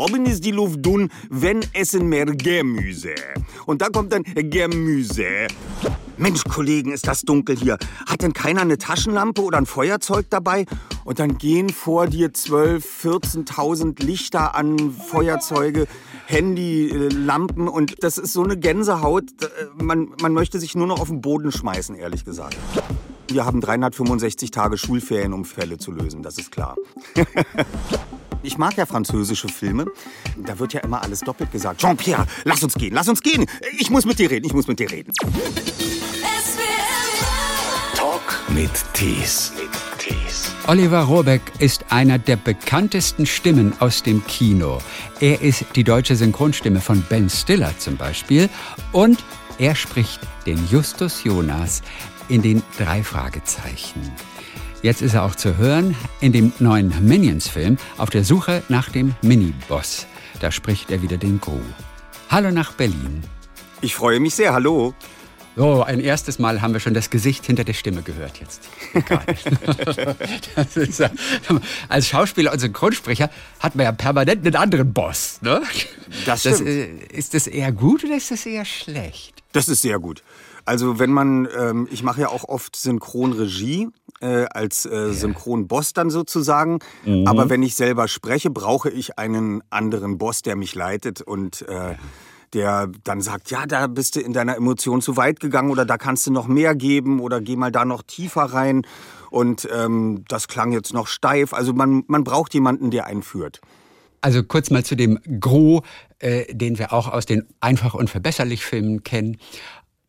Oben ist die Luft dünn, wenn essen mehr Gemüse. Und da kommt dann Gemüse. Mensch, Kollegen, ist das dunkel hier. Hat denn keiner eine Taschenlampe oder ein Feuerzeug dabei? Und dann gehen vor dir 12, 14.000 Lichter an, Feuerzeuge, Handy, äh, Lampen und das ist so eine Gänsehaut. äh, Man, man möchte sich nur noch auf den Boden schmeißen, ehrlich gesagt. Wir haben 365 Tage Schulferien, um Fälle zu lösen, das ist klar. Ich mag ja französische Filme. Da wird ja immer alles doppelt gesagt. Jean-Pierre, lass uns gehen, lass uns gehen. Ich muss mit dir reden, ich muss mit dir reden. Talk mit Tees. Tees. Oliver Rohrbeck ist einer der bekanntesten Stimmen aus dem Kino. Er ist die deutsche Synchronstimme von Ben Stiller zum Beispiel und er spricht den Justus Jonas in den drei Fragezeichen. Jetzt ist er auch zu hören in dem neuen Minions-Film auf der Suche nach dem Miniboss. Da spricht er wieder den Gru. Hallo nach Berlin. Ich freue mich sehr, hallo. So, ein erstes Mal haben wir schon das Gesicht hinter der Stimme gehört jetzt. Das ist als Schauspieler und Synchronsprecher hat man ja permanent einen anderen Boss. Ne? Das Das, stimmt. äh, ist das eher gut oder ist das eher schlecht? Das ist sehr gut. Also wenn man, ähm, ich mache ja auch oft Synchronregie äh, als äh, Synchronboss dann sozusagen. Aber wenn ich selber spreche, brauche ich einen anderen Boss, der mich leitet und äh, der dann sagt, ja, da bist du in deiner Emotion zu weit gegangen oder da kannst du noch mehr geben oder geh mal da noch tiefer rein. Und ähm, das klang jetzt noch steif. Also man, man braucht jemanden, der einführt. Also kurz mal zu dem Gro, äh, den wir auch aus den Einfach und Verbesserlich Filmen kennen.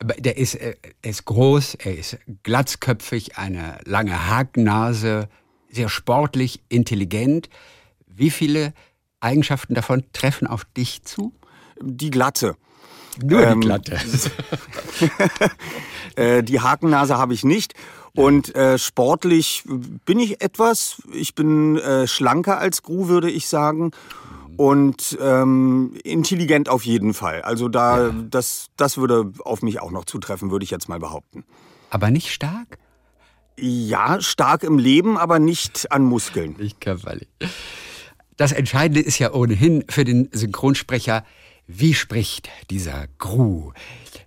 Der ist, äh, er ist groß, er ist glatzköpfig, eine lange Hakennase, sehr sportlich, intelligent. Wie viele Eigenschaften davon treffen auf dich zu? Die Glatte. Nur Ähm, die Glatte. Äh, die Hakennase habe ich nicht. Und äh, sportlich bin ich etwas. Ich bin äh, schlanker als Gru, würde ich sagen. Und ähm, intelligent auf jeden Fall. Also da, das, das würde auf mich auch noch zutreffen, würde ich jetzt mal behaupten. Aber nicht stark? Ja, stark im Leben, aber nicht an Muskeln. Nicht körperlich. Das Entscheidende ist ja ohnehin für den Synchronsprecher, wie spricht dieser Gru?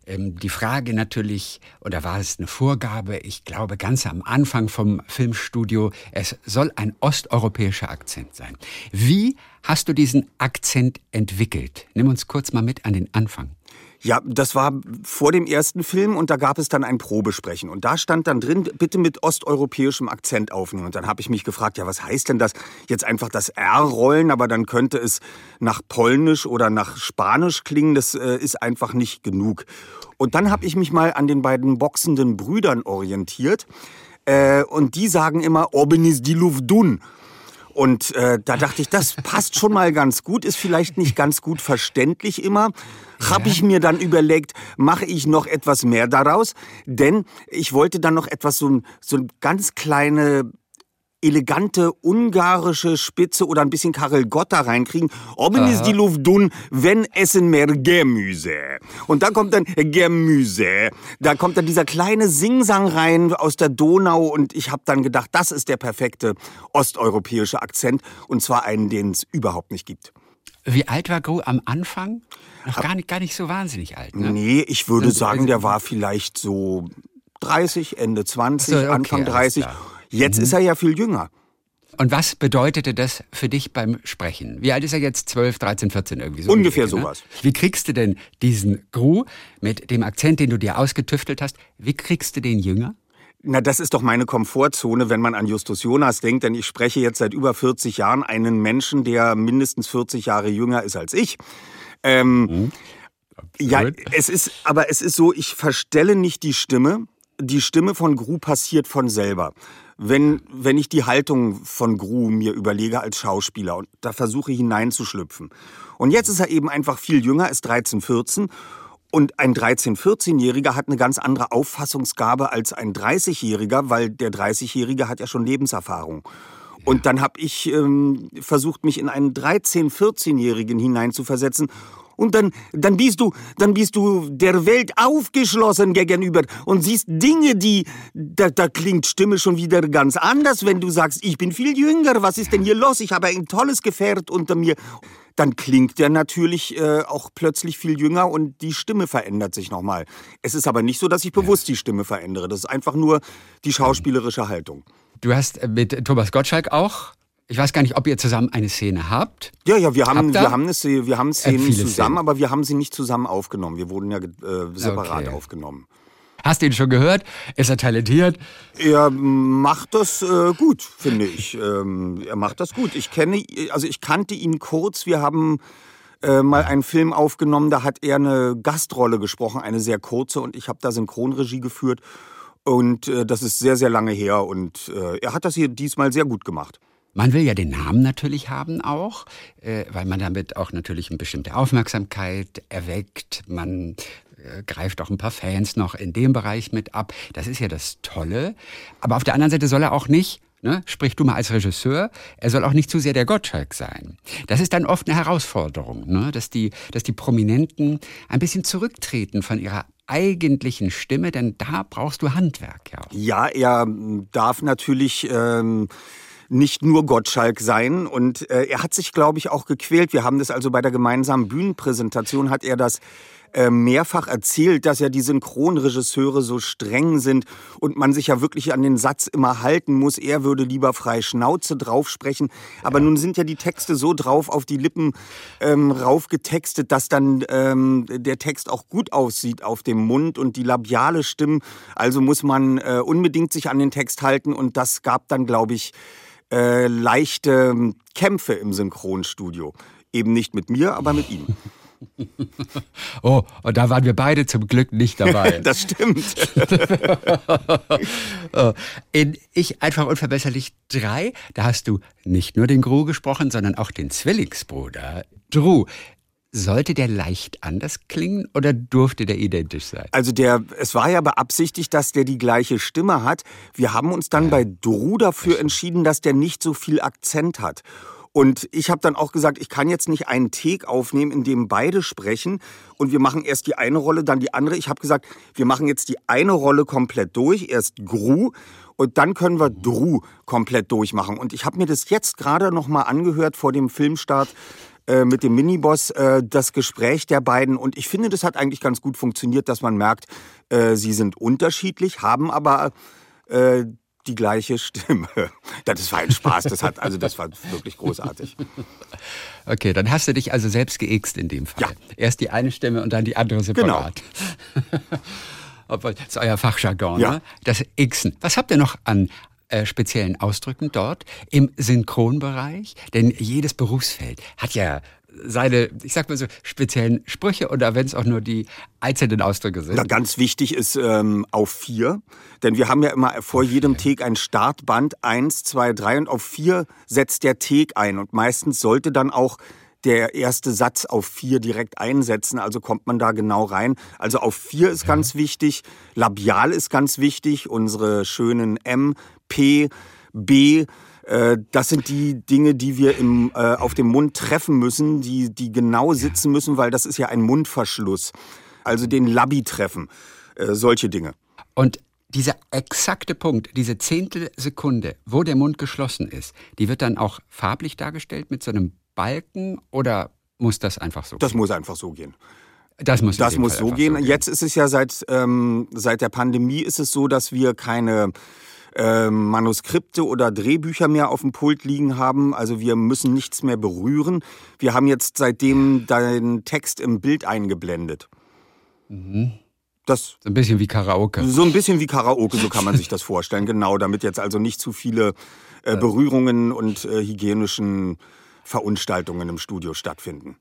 Ähm, die Frage natürlich, oder war es eine Vorgabe, ich glaube ganz am Anfang vom Filmstudio, es soll ein osteuropäischer Akzent sein. Wie hast du diesen Akzent entwickelt? Nimm uns kurz mal mit an den Anfang. Ja, das war vor dem ersten Film und da gab es dann ein Probesprechen. Und da stand dann drin, bitte mit osteuropäischem Akzent aufnehmen. Und dann habe ich mich gefragt, ja, was heißt denn das? Jetzt einfach das R rollen, aber dann könnte es nach Polnisch oder nach Spanisch klingen. Das äh, ist einfach nicht genug. Und dann habe ich mich mal an den beiden boxenden Brüdern orientiert. Äh, und die sagen immer, oben ist die Luft dun. Und äh, da dachte ich, das passt schon mal ganz gut, ist vielleicht nicht ganz gut verständlich immer. Habe ich mir dann überlegt, mache ich noch etwas mehr daraus? Denn ich wollte dann noch etwas so, ein- so ein ganz kleine elegante ungarische Spitze oder ein bisschen Karel Gott da reinkriegen. Oben ist die Luft dun, wenn essen mehr Gemüse. Und da kommt dann Gemüse. Da kommt dann dieser kleine Singsang rein aus der Donau und ich habe dann gedacht, das ist der perfekte osteuropäische Akzent und zwar einen, den es überhaupt nicht gibt. Wie alt war Gru am Anfang? Noch gar nicht, gar nicht so wahnsinnig alt. Ne? Nee, ich würde Also- sagen, der war vielleicht so 30, Ende 20, Ach so, okay, Anfang alles 30. Jetzt ist er ja viel jünger. Und was bedeutete das für dich beim Sprechen? Wie alt ist er jetzt? 12, 13, 14 irgendwie so? Ungefähr ne? sowas. Wie kriegst du denn diesen Gru mit dem Akzent, den du dir ausgetüftelt hast, wie kriegst du den jünger? Na, das ist doch meine Komfortzone, wenn man an Justus Jonas denkt, denn ich spreche jetzt seit über 40 Jahren einen Menschen, der mindestens 40 Jahre jünger ist als ich. Ähm, ja, es ist, aber es ist so, ich verstelle nicht die Stimme. Die Stimme von Gru passiert von selber. Wenn, wenn ich die Haltung von Gru mir überlege als Schauspieler und da versuche hineinzuschlüpfen. Und jetzt ist er eben einfach viel jünger, ist 13, 14 und ein 13-, 14-Jähriger hat eine ganz andere Auffassungsgabe als ein 30-Jähriger, weil der 30-Jährige hat ja schon Lebenserfahrung. Und dann habe ich ähm, versucht, mich in einen 13-, 14-Jährigen hineinzuversetzen. Und dann, dann bist du, dann bist du der Welt aufgeschlossen gegenüber und siehst Dinge, die, da, da klingt Stimme schon wieder ganz anders, wenn du sagst, ich bin viel jünger, was ist denn hier los? Ich habe ein tolles Gefährt unter mir. dann klingt der natürlich äh, auch plötzlich viel jünger und die Stimme verändert sich nochmal. Es ist aber nicht so, dass ich bewusst die Stimme verändere. Das ist einfach nur die schauspielerische Haltung. Du hast mit Thomas Gottschalk auch ich weiß gar nicht, ob ihr zusammen eine Szene habt. Ja, ja, wir haben, wir haben, eine, wir haben Szenen äh, zusammen, Szenen. aber wir haben sie nicht zusammen aufgenommen. Wir wurden ja äh, separat okay. aufgenommen. Hast du ihn schon gehört? Ist er talentiert? Er macht das äh, gut, finde ich. Ähm, er macht das gut. Ich kenne, also ich kannte ihn kurz. Wir haben äh, mal einen Film aufgenommen, da hat er eine Gastrolle gesprochen, eine sehr kurze, und ich habe da Synchronregie geführt. Und äh, das ist sehr, sehr lange her. Und äh, er hat das hier diesmal sehr gut gemacht. Man will ja den Namen natürlich haben auch, äh, weil man damit auch natürlich eine bestimmte Aufmerksamkeit erweckt. Man äh, greift auch ein paar Fans noch in dem Bereich mit ab. Das ist ja das Tolle. Aber auf der anderen Seite soll er auch nicht Ne? Sprich du mal als Regisseur, er soll auch nicht zu sehr der Gottschalk sein. Das ist dann oft eine Herausforderung, ne? dass, die, dass die Prominenten ein bisschen zurücktreten von ihrer eigentlichen Stimme, denn da brauchst du Handwerk. Ja, ja er darf natürlich ähm, nicht nur Gottschalk sein. Und äh, er hat sich, glaube ich, auch gequält. Wir haben das also bei der gemeinsamen Bühnenpräsentation, hat er das äh, mehrfach erzählt, dass ja die Synchronregisseure so streng sind und man sich ja wirklich an den Satz immer halten muss, er würde lieber frei Schnauze drauf sprechen. Aber ja. nun sind ja die Texte so drauf auf die Lippen ähm, raufgetextet, dass dann ähm, der Text auch gut aussieht auf dem Mund und die labiale Stimmen. Also muss man äh, unbedingt sich an den Text halten und das gab dann, glaube ich, äh, leichte Kämpfe im Synchronstudio. Eben nicht mit mir, aber mit ihm. Oh, und da waren wir beide zum Glück nicht dabei. das stimmt. Oh, in Ich einfach unverbesserlich 3, da hast du nicht nur den Gru gesprochen, sondern auch den Zwillingsbruder. Drew, sollte der leicht anders klingen oder durfte der identisch sein? Also der, es war ja beabsichtigt, dass der die gleiche Stimme hat. Wir haben uns dann ja. bei Drew dafür entschieden, dass der nicht so viel Akzent hat. Und ich habe dann auch gesagt, ich kann jetzt nicht einen Take aufnehmen, in dem beide sprechen und wir machen erst die eine Rolle, dann die andere. Ich habe gesagt, wir machen jetzt die eine Rolle komplett durch, erst Gru und dann können wir Drew komplett durchmachen. Und ich habe mir das jetzt gerade noch mal angehört vor dem Filmstart äh, mit dem Miniboss äh, das Gespräch der beiden und ich finde, das hat eigentlich ganz gut funktioniert, dass man merkt, äh, sie sind unterschiedlich, haben aber die gleiche Stimme. Das war ein Spaß, das hat also das war wirklich großartig. Okay, dann hast du dich also selbst geixt in dem Fall. Ja. Erst die eine Stimme und dann die andere separat. Genau. das ist euer Fachjargon, ja. ne? Das Xen. Was habt ihr noch an äh, speziellen Ausdrücken dort im Synchronbereich? Denn jedes Berufsfeld hat ja seine, ich sag mal so, speziellen Sprüche oder wenn es auch nur die einzelnen Ausdrücke sind? Na, ganz wichtig ist ähm, auf vier, denn wir haben ja immer vor okay. jedem Take ein Startband, eins, zwei, drei und auf vier setzt der Take ein und meistens sollte dann auch der erste Satz auf vier direkt einsetzen, also kommt man da genau rein. Also auf vier ist ja. ganz wichtig, labial ist ganz wichtig, unsere schönen M, P, B, das sind die Dinge, die wir im, äh, auf dem Mund treffen müssen, die, die genau sitzen müssen, weil das ist ja ein Mundverschluss. Also den Labi treffen, äh, solche Dinge. Und dieser exakte Punkt, diese Zehntelsekunde, wo der Mund geschlossen ist, die wird dann auch farblich dargestellt mit so einem Balken oder muss das einfach so das gehen? Das muss einfach so gehen. Das muss, das muss so gehen. so gehen. Jetzt ist es ja seit, ähm, seit der Pandemie ist es so, dass wir keine äh, Manuskripte oder Drehbücher mehr auf dem Pult liegen haben. Also wir müssen nichts mehr berühren. Wir haben jetzt seitdem deinen Text im Bild eingeblendet. Mhm. Das so ein bisschen wie Karaoke. So ein bisschen wie Karaoke, so kann man sich das vorstellen. Genau, damit jetzt also nicht zu viele äh, Berührungen und äh, hygienischen Verunstaltungen im Studio stattfinden.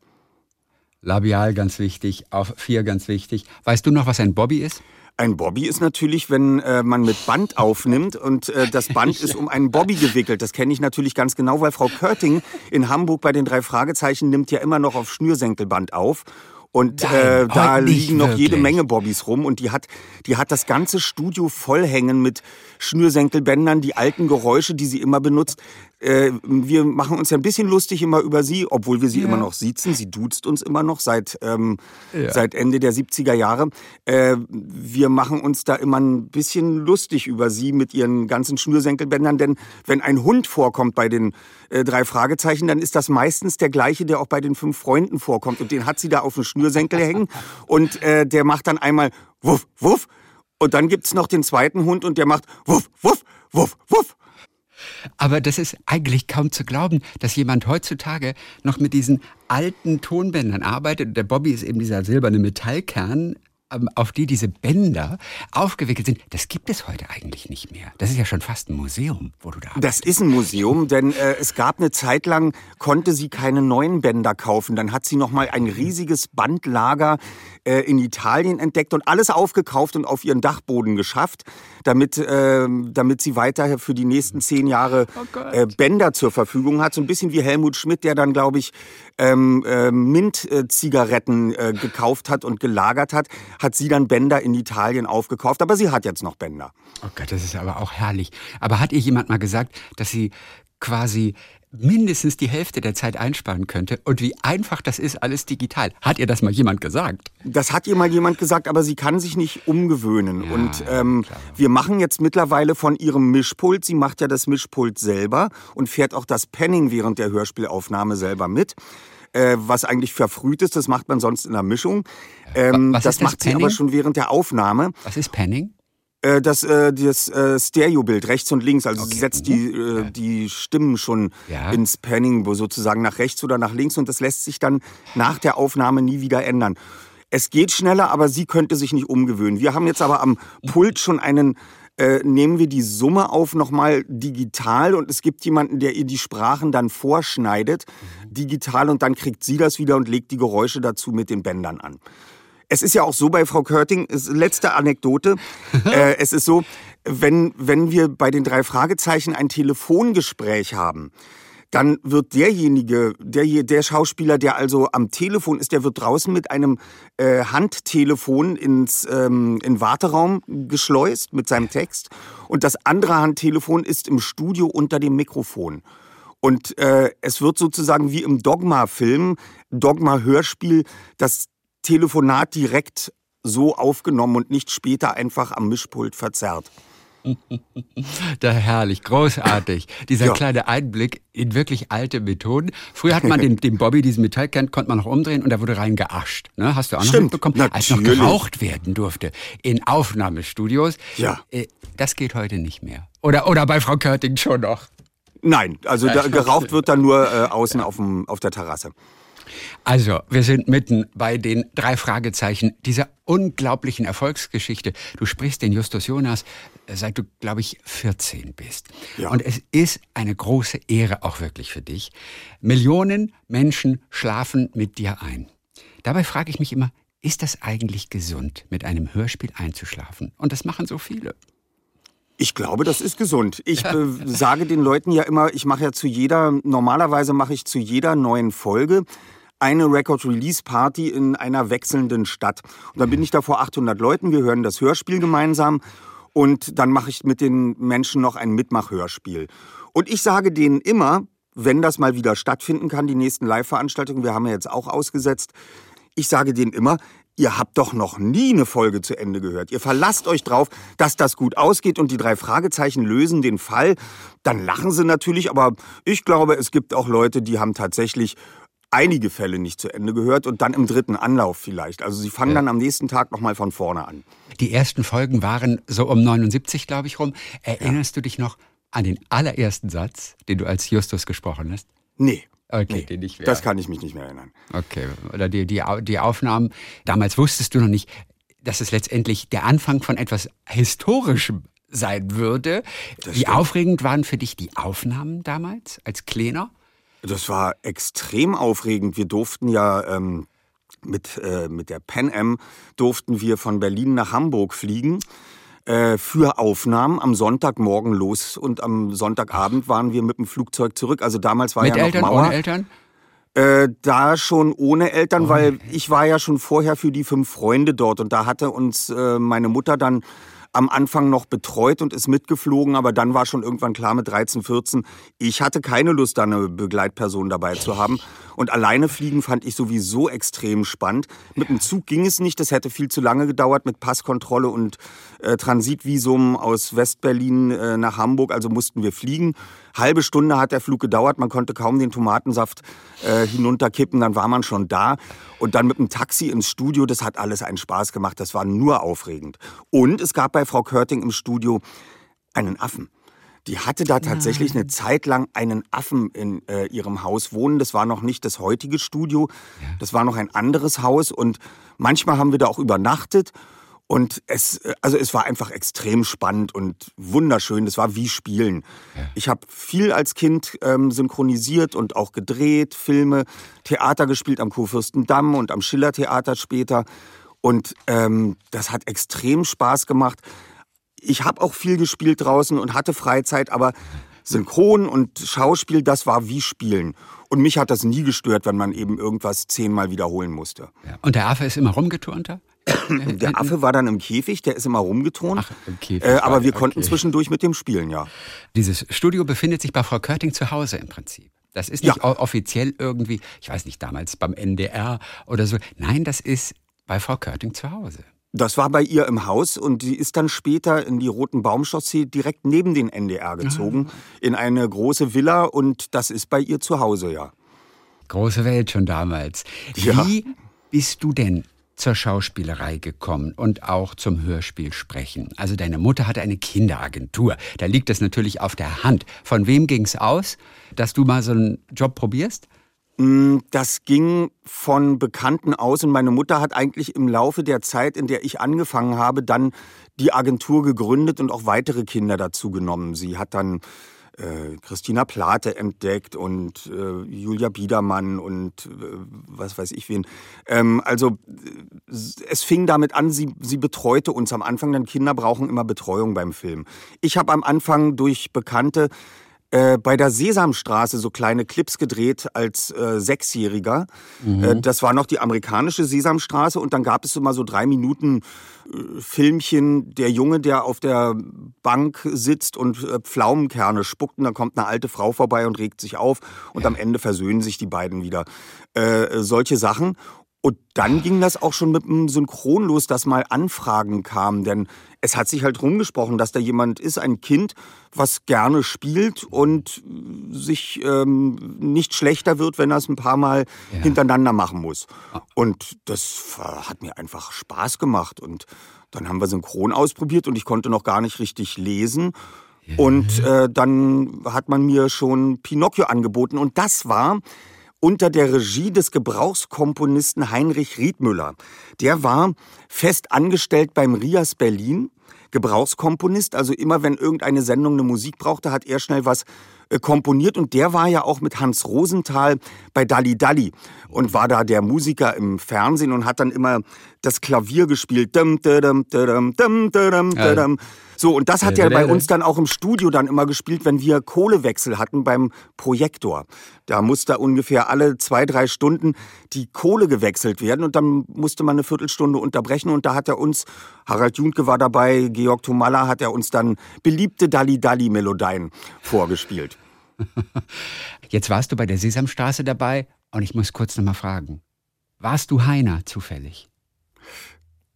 Labial ganz wichtig, auf vier ganz wichtig. Weißt du noch, was ein Bobby ist? Ein Bobby ist natürlich, wenn äh, man mit Band aufnimmt und äh, das Band ist um einen Bobby gewickelt. Das kenne ich natürlich ganz genau, weil Frau Körting in Hamburg bei den drei Fragezeichen nimmt ja immer noch auf Schnürsenkelband auf. Und äh, da liegen noch wirklich. jede Menge Bobbys rum und die hat, die hat das ganze Studio vollhängen mit Schnürsenkelbändern, die alten Geräusche, die sie immer benutzt. Äh, wir machen uns ja ein bisschen lustig immer über sie, obwohl wir sie ja. immer noch siezen. Sie duzt uns immer noch seit, ähm, ja. seit Ende der 70er Jahre. Äh, wir machen uns da immer ein bisschen lustig über sie mit ihren ganzen Schnürsenkelbändern, denn wenn ein Hund vorkommt bei den äh, drei Fragezeichen, dann ist das meistens der gleiche, der auch bei den fünf Freunden vorkommt. Und den hat sie da auf dem Schnürsenkel hängen und äh, der macht dann einmal wuff, wuff. Und dann gibt's noch den zweiten Hund und der macht wuff, wuff, wuff, wuff. Aber das ist eigentlich kaum zu glauben, dass jemand heutzutage noch mit diesen alten Tonbändern arbeitet. Der Bobby ist eben dieser silberne Metallkern, auf die diese Bänder aufgewickelt sind, das gibt es heute eigentlich nicht mehr. Das ist ja schon fast ein Museum, wo du da Das ist ein Museum, denn äh, es gab eine Zeit lang, konnte sie keine neuen Bänder kaufen. Dann hat sie noch mal ein riesiges Bandlager äh, in Italien entdeckt und alles aufgekauft und auf ihren Dachboden geschafft, damit, äh, damit sie weiter für die nächsten zehn Jahre oh äh, Bänder zur Verfügung hat. So ein bisschen wie Helmut Schmidt, der dann, glaube ich, ähm, äh, Mint-Zigaretten äh, gekauft hat und gelagert hat, hat sie dann Bänder in Italien aufgekauft. Aber sie hat jetzt noch Bänder. Oh Gott, das ist aber auch herrlich. Aber hat ihr jemand mal gesagt, dass sie quasi mindestens die Hälfte der Zeit einsparen könnte und wie einfach das ist, alles digital. Hat ihr das mal jemand gesagt? Das hat ihr mal jemand gesagt, aber sie kann sich nicht umgewöhnen. Ja, und ähm, wir machen jetzt mittlerweile von ihrem Mischpult, sie macht ja das Mischpult selber und fährt auch das Penning während der Hörspielaufnahme selber mit. Äh, was eigentlich verfrüht ist, das macht man sonst in der Mischung. Ähm, das, das macht sie aber schon während der Aufnahme. Was ist Penning? Äh, das, äh, das äh, Stereobild rechts und links, also okay. sie setzt die, äh, die Stimmen schon ja. ins Panning sozusagen nach rechts oder nach links und das lässt sich dann nach der Aufnahme nie wieder ändern. Es geht schneller, aber sie könnte sich nicht umgewöhnen. Wir haben jetzt aber am Pult schon einen äh, nehmen wir die Summe auf nochmal digital und es gibt jemanden, der ihr die Sprachen dann vorschneidet, mhm. digital und dann kriegt sie das wieder und legt die Geräusche dazu mit den Bändern an. Es ist ja auch so bei Frau Körting, letzte Anekdote, äh, es ist so, wenn, wenn wir bei den drei Fragezeichen ein Telefongespräch haben, dann wird derjenige, der, der Schauspieler, der also am Telefon ist, der wird draußen mit einem äh, Handtelefon ins ähm, in Warteraum geschleust mit seinem Text und das andere Handtelefon ist im Studio unter dem Mikrofon. Und äh, es wird sozusagen wie im Dogma-Film, Dogma-Hörspiel, das Telefonat direkt so aufgenommen und nicht später einfach am Mischpult verzerrt. Da herrlich, großartig. Dieser ja. kleine Einblick in wirklich alte Methoden. Früher hat man den, den Bobby, diesen Metallkern, konnte man noch umdrehen und da wurde rein geascht. Ne? Hast du auch noch Stimmt, mitbekommen? Natürlich. Als noch geraucht werden durfte in Aufnahmestudios. Ja. Äh, das geht heute nicht mehr. Oder, oder bei Frau Körting schon noch. Nein, also da, geraucht wird dann nur äh, außen auf, dem, auf der Terrasse. Also, wir sind mitten bei den drei Fragezeichen dieser unglaublichen Erfolgsgeschichte. Du sprichst den Justus Jonas, äh, seit du, glaube ich, 14 bist. Ja. Und es ist eine große Ehre auch wirklich für dich. Millionen Menschen schlafen mit dir ein. Dabei frage ich mich immer, ist das eigentlich gesund, mit einem Hörspiel einzuschlafen? Und das machen so viele. Ich glaube, das ist gesund. Ich äh, sage den Leuten ja immer, ich mache ja zu jeder, normalerweise mache ich zu jeder neuen Folge eine Record-Release-Party in einer wechselnden Stadt. Und dann bin ich da vor 800 Leuten, wir hören das Hörspiel gemeinsam und dann mache ich mit den Menschen noch ein Mitmachhörspiel. Und ich sage denen immer, wenn das mal wieder stattfinden kann, die nächsten Live-Veranstaltungen, wir haben ja jetzt auch ausgesetzt, ich sage denen immer, ihr habt doch noch nie eine Folge zu Ende gehört. Ihr verlasst euch drauf, dass das gut ausgeht und die drei Fragezeichen lösen den Fall. Dann lachen sie natürlich, aber ich glaube, es gibt auch Leute, die haben tatsächlich einige Fälle nicht zu Ende gehört und dann im dritten Anlauf vielleicht. Also sie fangen ja. dann am nächsten Tag nochmal von vorne an. Die ersten Folgen waren so um 79, glaube ich, rum. Erinnerst ja. du dich noch an den allerersten Satz, den du als Justus gesprochen hast? Nee. Okay, nee. Das kann ich mich nicht mehr erinnern. Okay, oder die, die, die Aufnahmen, damals wusstest du noch nicht, dass es letztendlich der Anfang von etwas Historischem sein würde. Das Wie stimmt. aufregend waren für dich die Aufnahmen damals als Kleiner? Das war extrem aufregend. Wir durften ja ähm, mit, äh, mit der Pan Am durften wir von Berlin nach Hamburg fliegen äh, für Aufnahmen am Sonntagmorgen los und am Sonntagabend waren wir mit dem Flugzeug zurück. Also damals war mit ja noch Mauer. Ohne Eltern? Äh, da schon ohne Eltern, oh, weil ich war ja schon vorher für die fünf Freunde dort und da hatte uns äh, meine Mutter dann am Anfang noch betreut und ist mitgeflogen, aber dann war schon irgendwann klar mit 13, 14, ich hatte keine Lust, da eine Begleitperson dabei zu haben. Und alleine fliegen fand ich sowieso extrem spannend. Mit dem Zug ging es nicht, das hätte viel zu lange gedauert mit Passkontrolle und äh, Transitvisum aus Westberlin äh, nach Hamburg, also mussten wir fliegen. Halbe Stunde hat der Flug gedauert, man konnte kaum den Tomatensaft äh, hinunterkippen, dann war man schon da. Und dann mit dem Taxi ins Studio, das hat alles einen Spaß gemacht, das war nur aufregend. Und es gab bei Frau Körting im Studio einen Affen. Die hatte da tatsächlich Nein. eine Zeit lang einen Affen in äh, ihrem Haus wohnen. Das war noch nicht das heutige Studio. Das war noch ein anderes Haus. Und manchmal haben wir da auch übernachtet. Und es, also es war einfach extrem spannend und wunderschön. Das war wie Spielen. Ja. Ich habe viel als Kind ähm, synchronisiert und auch gedreht, Filme, Theater gespielt am Kurfürstendamm und am Schillertheater später. Und ähm, das hat extrem Spaß gemacht. Ich habe auch viel gespielt draußen und hatte Freizeit, aber Synchron und Schauspiel, das war wie Spielen. Und mich hat das nie gestört, wenn man eben irgendwas zehnmal wiederholen musste. Ja. Und der Affe ist immer rumgeturnt da? Der Affe war dann im Käfig, der ist immer rumgeturnt. Ach, im Käfig. Äh, aber wir okay. konnten zwischendurch mit dem spielen, ja. Dieses Studio befindet sich bei Frau Körting zu Hause im Prinzip. Das ist nicht ja. offiziell irgendwie, ich weiß nicht, damals beim NDR oder so. Nein, das ist bei Frau Körting zu Hause. Das war bei ihr im Haus und sie ist dann später in die Roten Baumchaussee direkt neben den NDR gezogen, ah. in eine große Villa und das ist bei ihr zu Hause, ja. Große Welt schon damals. Ja. Wie bist du denn zur Schauspielerei gekommen und auch zum Hörspiel sprechen. Also deine Mutter hatte eine Kinderagentur. Da liegt es natürlich auf der Hand. Von wem ging es aus, dass du mal so einen Job probierst? Mm, das ging von Bekannten aus und meine Mutter hat eigentlich im Laufe der Zeit, in der ich angefangen habe, dann die Agentur gegründet und auch weitere Kinder dazu genommen. Sie hat dann äh, Christina Plate entdeckt und äh, Julia Biedermann und äh, was weiß ich wen. Ähm, also es fing damit an, sie, sie betreute uns am Anfang, denn Kinder brauchen immer Betreuung beim Film. Ich habe am Anfang durch Bekannte äh, bei der Sesamstraße so kleine Clips gedreht als äh, Sechsjähriger. Mhm. Äh, das war noch die amerikanische Sesamstraße und dann gab es immer so drei Minuten äh, Filmchen, der Junge, der auf der Bank sitzt und äh, Pflaumenkerne spuckt und dann kommt eine alte Frau vorbei und regt sich auf und am Ende versöhnen sich die beiden wieder. Solche Sachen. Und dann ging das auch schon mit dem Synchron los, dass mal Anfragen kamen. Denn es hat sich halt rumgesprochen, dass da jemand ist, ein Kind, was gerne spielt und sich ähm, nicht schlechter wird, wenn er es ein paar Mal ja. hintereinander machen muss. Und das hat mir einfach Spaß gemacht. Und dann haben wir Synchron ausprobiert und ich konnte noch gar nicht richtig lesen. Ja. Und äh, dann hat man mir schon Pinocchio angeboten. Und das war unter der Regie des Gebrauchskomponisten Heinrich Riedmüller. Der war fest angestellt beim Rias Berlin, Gebrauchskomponist, also immer wenn irgendeine Sendung eine Musik brauchte, hat er schnell was äh, komponiert und der war ja auch mit Hans Rosenthal bei Dalli Dalli und war da der Musiker im Fernsehen und hat dann immer das Klavier gespielt. Dum, dum, dum, dum, dum, dum, So, und das hat er bei uns dann auch im Studio dann immer gespielt, wenn wir Kohlewechsel hatten beim Projektor. Da musste ungefähr alle zwei, drei Stunden die Kohle gewechselt werden und dann musste man eine Viertelstunde unterbrechen und da hat er uns, Harald Juntke war dabei, Georg Tomalla hat er uns dann beliebte Dalli-Dalli-Melodien vorgespielt. Jetzt warst du bei der Sesamstraße dabei und ich muss kurz noch mal fragen. Warst du Heiner zufällig?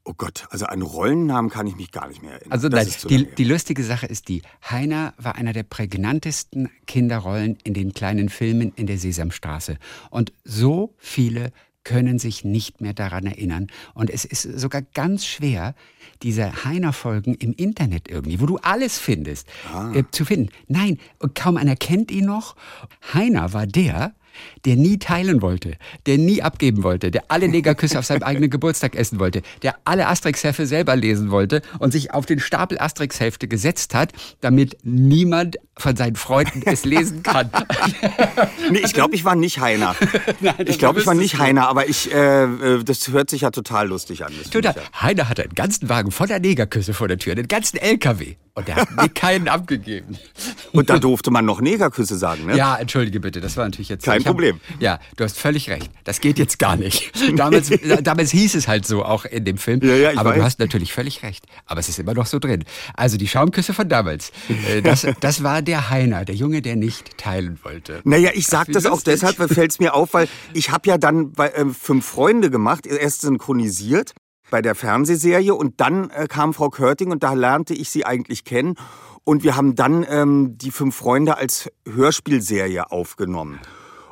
Oh Gott, also an Rollennamen kann ich mich gar nicht mehr erinnern. Also nein, die, die, lustige Sache ist die, Heiner war einer der prägnantesten Kinderrollen in den kleinen Filmen in der Sesamstraße. Und so viele können sich nicht mehr daran erinnern. Und es ist sogar ganz schwer, diese Heiner-Folgen im Internet irgendwie, wo du alles findest, ah. äh, zu finden. Nein, kaum einer kennt ihn noch. Heiner war der, der nie teilen wollte, der nie abgeben wollte, der alle Negerküsse auf seinem eigenen Geburtstag essen wollte, der alle Asterix-Hefte selber lesen wollte und sich auf den Stapel Asterix-Hefte gesetzt hat, damit niemand von seinen Freunden es lesen kann. nee, ich glaube, ich war nicht Heiner. Nein, ich glaube, ich war nicht Heiner, aber ich, äh, äh, das hört sich ja total lustig an. Total. Ja. Heiner hatte einen ganzen Wagen voller Negerküsse vor der Tür, einen ganzen LKW. Und er hat mir keinen abgegeben. Und da durfte man noch Negerküsse sagen, ne? Ja, entschuldige bitte, das war natürlich jetzt... Kein Problem. Hab, ja, du hast völlig recht. Das geht jetzt gar nicht. Damals, damals hieß es halt so, auch in dem Film. Ja, ja, ich Aber weiß. du hast natürlich völlig recht. Aber es ist immer noch so drin. Also die Schaumküsse von damals, äh, das, das war der Heiner, der Junge, der nicht teilen wollte. Naja, ich sag Wie das auch deshalb, weil fällt's mir auf, weil ich habe ja dann bei äh, Fünf Freunde gemacht, erst synchronisiert bei der Fernsehserie und dann äh, kam Frau Körting und da lernte ich sie eigentlich kennen und wir haben dann ähm, die Fünf Freunde als Hörspielserie aufgenommen.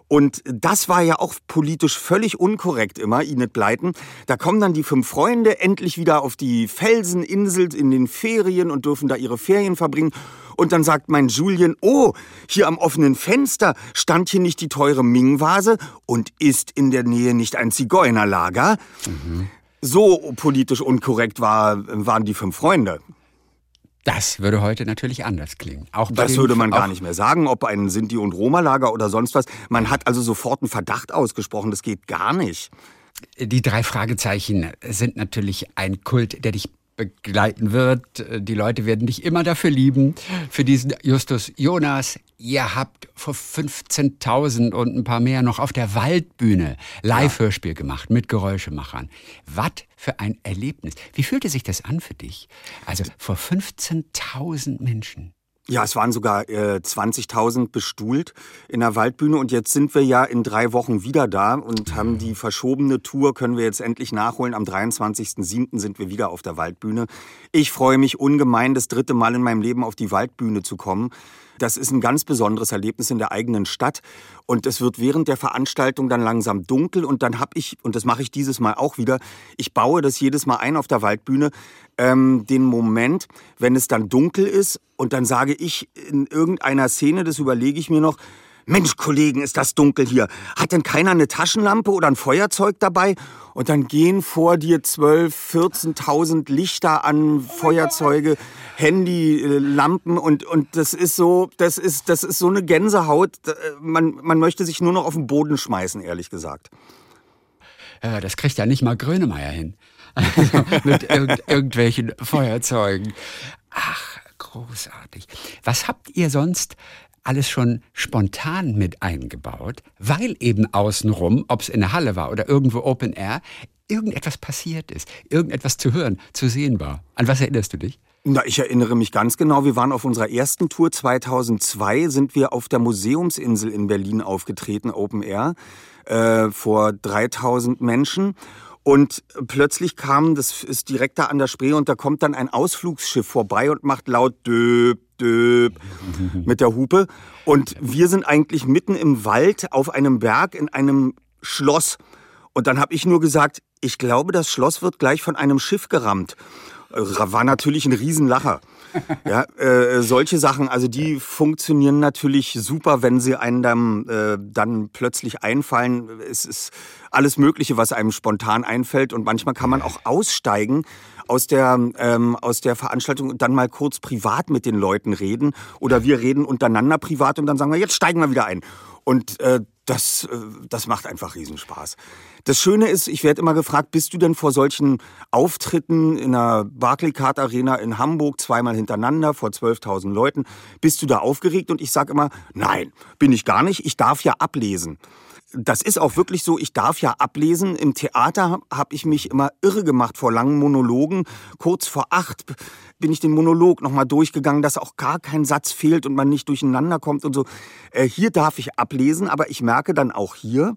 Und das war ja auch politisch völlig unkorrekt immer, Inet Bleiten. Da kommen dann die fünf Freunde endlich wieder auf die Felseninsel in den Ferien und dürfen da ihre Ferien verbringen. Und dann sagt mein Julien, oh, hier am offenen Fenster stand hier nicht die teure Ming-Vase und ist in der Nähe nicht ein Zigeunerlager. So politisch unkorrekt war, waren die fünf Freunde. Das würde heute natürlich anders klingen. Auch Das würde man gar nicht mehr sagen, ob ein Sinti- und Roma-Lager oder sonst was. Man hat also sofort einen Verdacht ausgesprochen. Das geht gar nicht. Die drei Fragezeichen sind natürlich ein Kult, der dich begleiten wird. Die Leute werden dich immer dafür lieben, für diesen Justus Jonas. Ihr habt vor 15.000 und ein paar mehr noch auf der Waldbühne Live-Hörspiel gemacht mit Geräuschemachern. Was für ein Erlebnis. Wie fühlte sich das an für dich? Also vor 15.000 Menschen. Ja, es waren sogar äh, 20.000 bestuhlt in der Waldbühne und jetzt sind wir ja in drei Wochen wieder da und haben die verschobene Tour, können wir jetzt endlich nachholen. Am 23.07. sind wir wieder auf der Waldbühne. Ich freue mich ungemein, das dritte Mal in meinem Leben auf die Waldbühne zu kommen. Das ist ein ganz besonderes Erlebnis in der eigenen Stadt. Und es wird während der Veranstaltung dann langsam dunkel. Und dann habe ich, und das mache ich dieses Mal auch wieder, ich baue das jedes Mal ein auf der Waldbühne, ähm, den Moment, wenn es dann dunkel ist. Und dann sage ich in irgendeiner Szene, das überlege ich mir noch, Mensch, Kollegen, ist das dunkel hier. Hat denn keiner eine Taschenlampe oder ein Feuerzeug dabei? Und dann gehen vor dir 12, 14.000 Lichter an, Feuerzeuge, Handy, äh, Lampen und, und das ist so, das ist, das ist so eine Gänsehaut. äh, Man, man möchte sich nur noch auf den Boden schmeißen, ehrlich gesagt. Äh, das kriegt ja nicht mal Grönemeyer hin. Also mit irgend, irgendwelchen Feuerzeugen. Ach, großartig. Was habt ihr sonst alles schon spontan mit eingebaut, weil eben außenrum, ob es in der Halle war oder irgendwo Open Air, irgendetwas passiert ist, irgendetwas zu hören, zu sehen war. An was erinnerst du dich? Na, ich erinnere mich ganz genau. Wir waren auf unserer ersten Tour 2002, sind wir auf der Museumsinsel in Berlin aufgetreten, Open Air, äh, vor 3000 Menschen. Und plötzlich kam, das ist direkt da an der Spree, und da kommt dann ein Ausflugsschiff vorbei und macht laut Döp, Döp mit der Hupe. Und wir sind eigentlich mitten im Wald auf einem Berg in einem Schloss. Und dann habe ich nur gesagt, ich glaube, das Schloss wird gleich von einem Schiff gerammt. Äh, War natürlich ein Riesenlacher. Ja, äh, solche Sachen, also die funktionieren natürlich super, wenn sie einem dann, äh, dann plötzlich einfallen. Es ist alles Mögliche, was einem spontan einfällt und manchmal kann man auch aussteigen aus der, ähm, aus der Veranstaltung und dann mal kurz privat mit den Leuten reden oder wir reden untereinander privat und dann sagen wir, jetzt steigen wir wieder ein. Und äh, das, äh, das macht einfach Riesenspaß. Das Schöne ist, ich werde immer gefragt, bist du denn vor solchen Auftritten in der Barclaycard Arena in Hamburg zweimal hintereinander vor 12.000 Leuten, bist du da aufgeregt? Und ich sage immer, nein, bin ich gar nicht. Ich darf ja ablesen. Das ist auch wirklich so, ich darf ja ablesen. Im Theater habe ich mich immer irre gemacht vor langen Monologen. Kurz vor acht bin ich den Monolog nochmal durchgegangen, dass auch gar kein Satz fehlt und man nicht durcheinander kommt und so. Äh, hier darf ich ablesen, aber ich merke dann auch hier,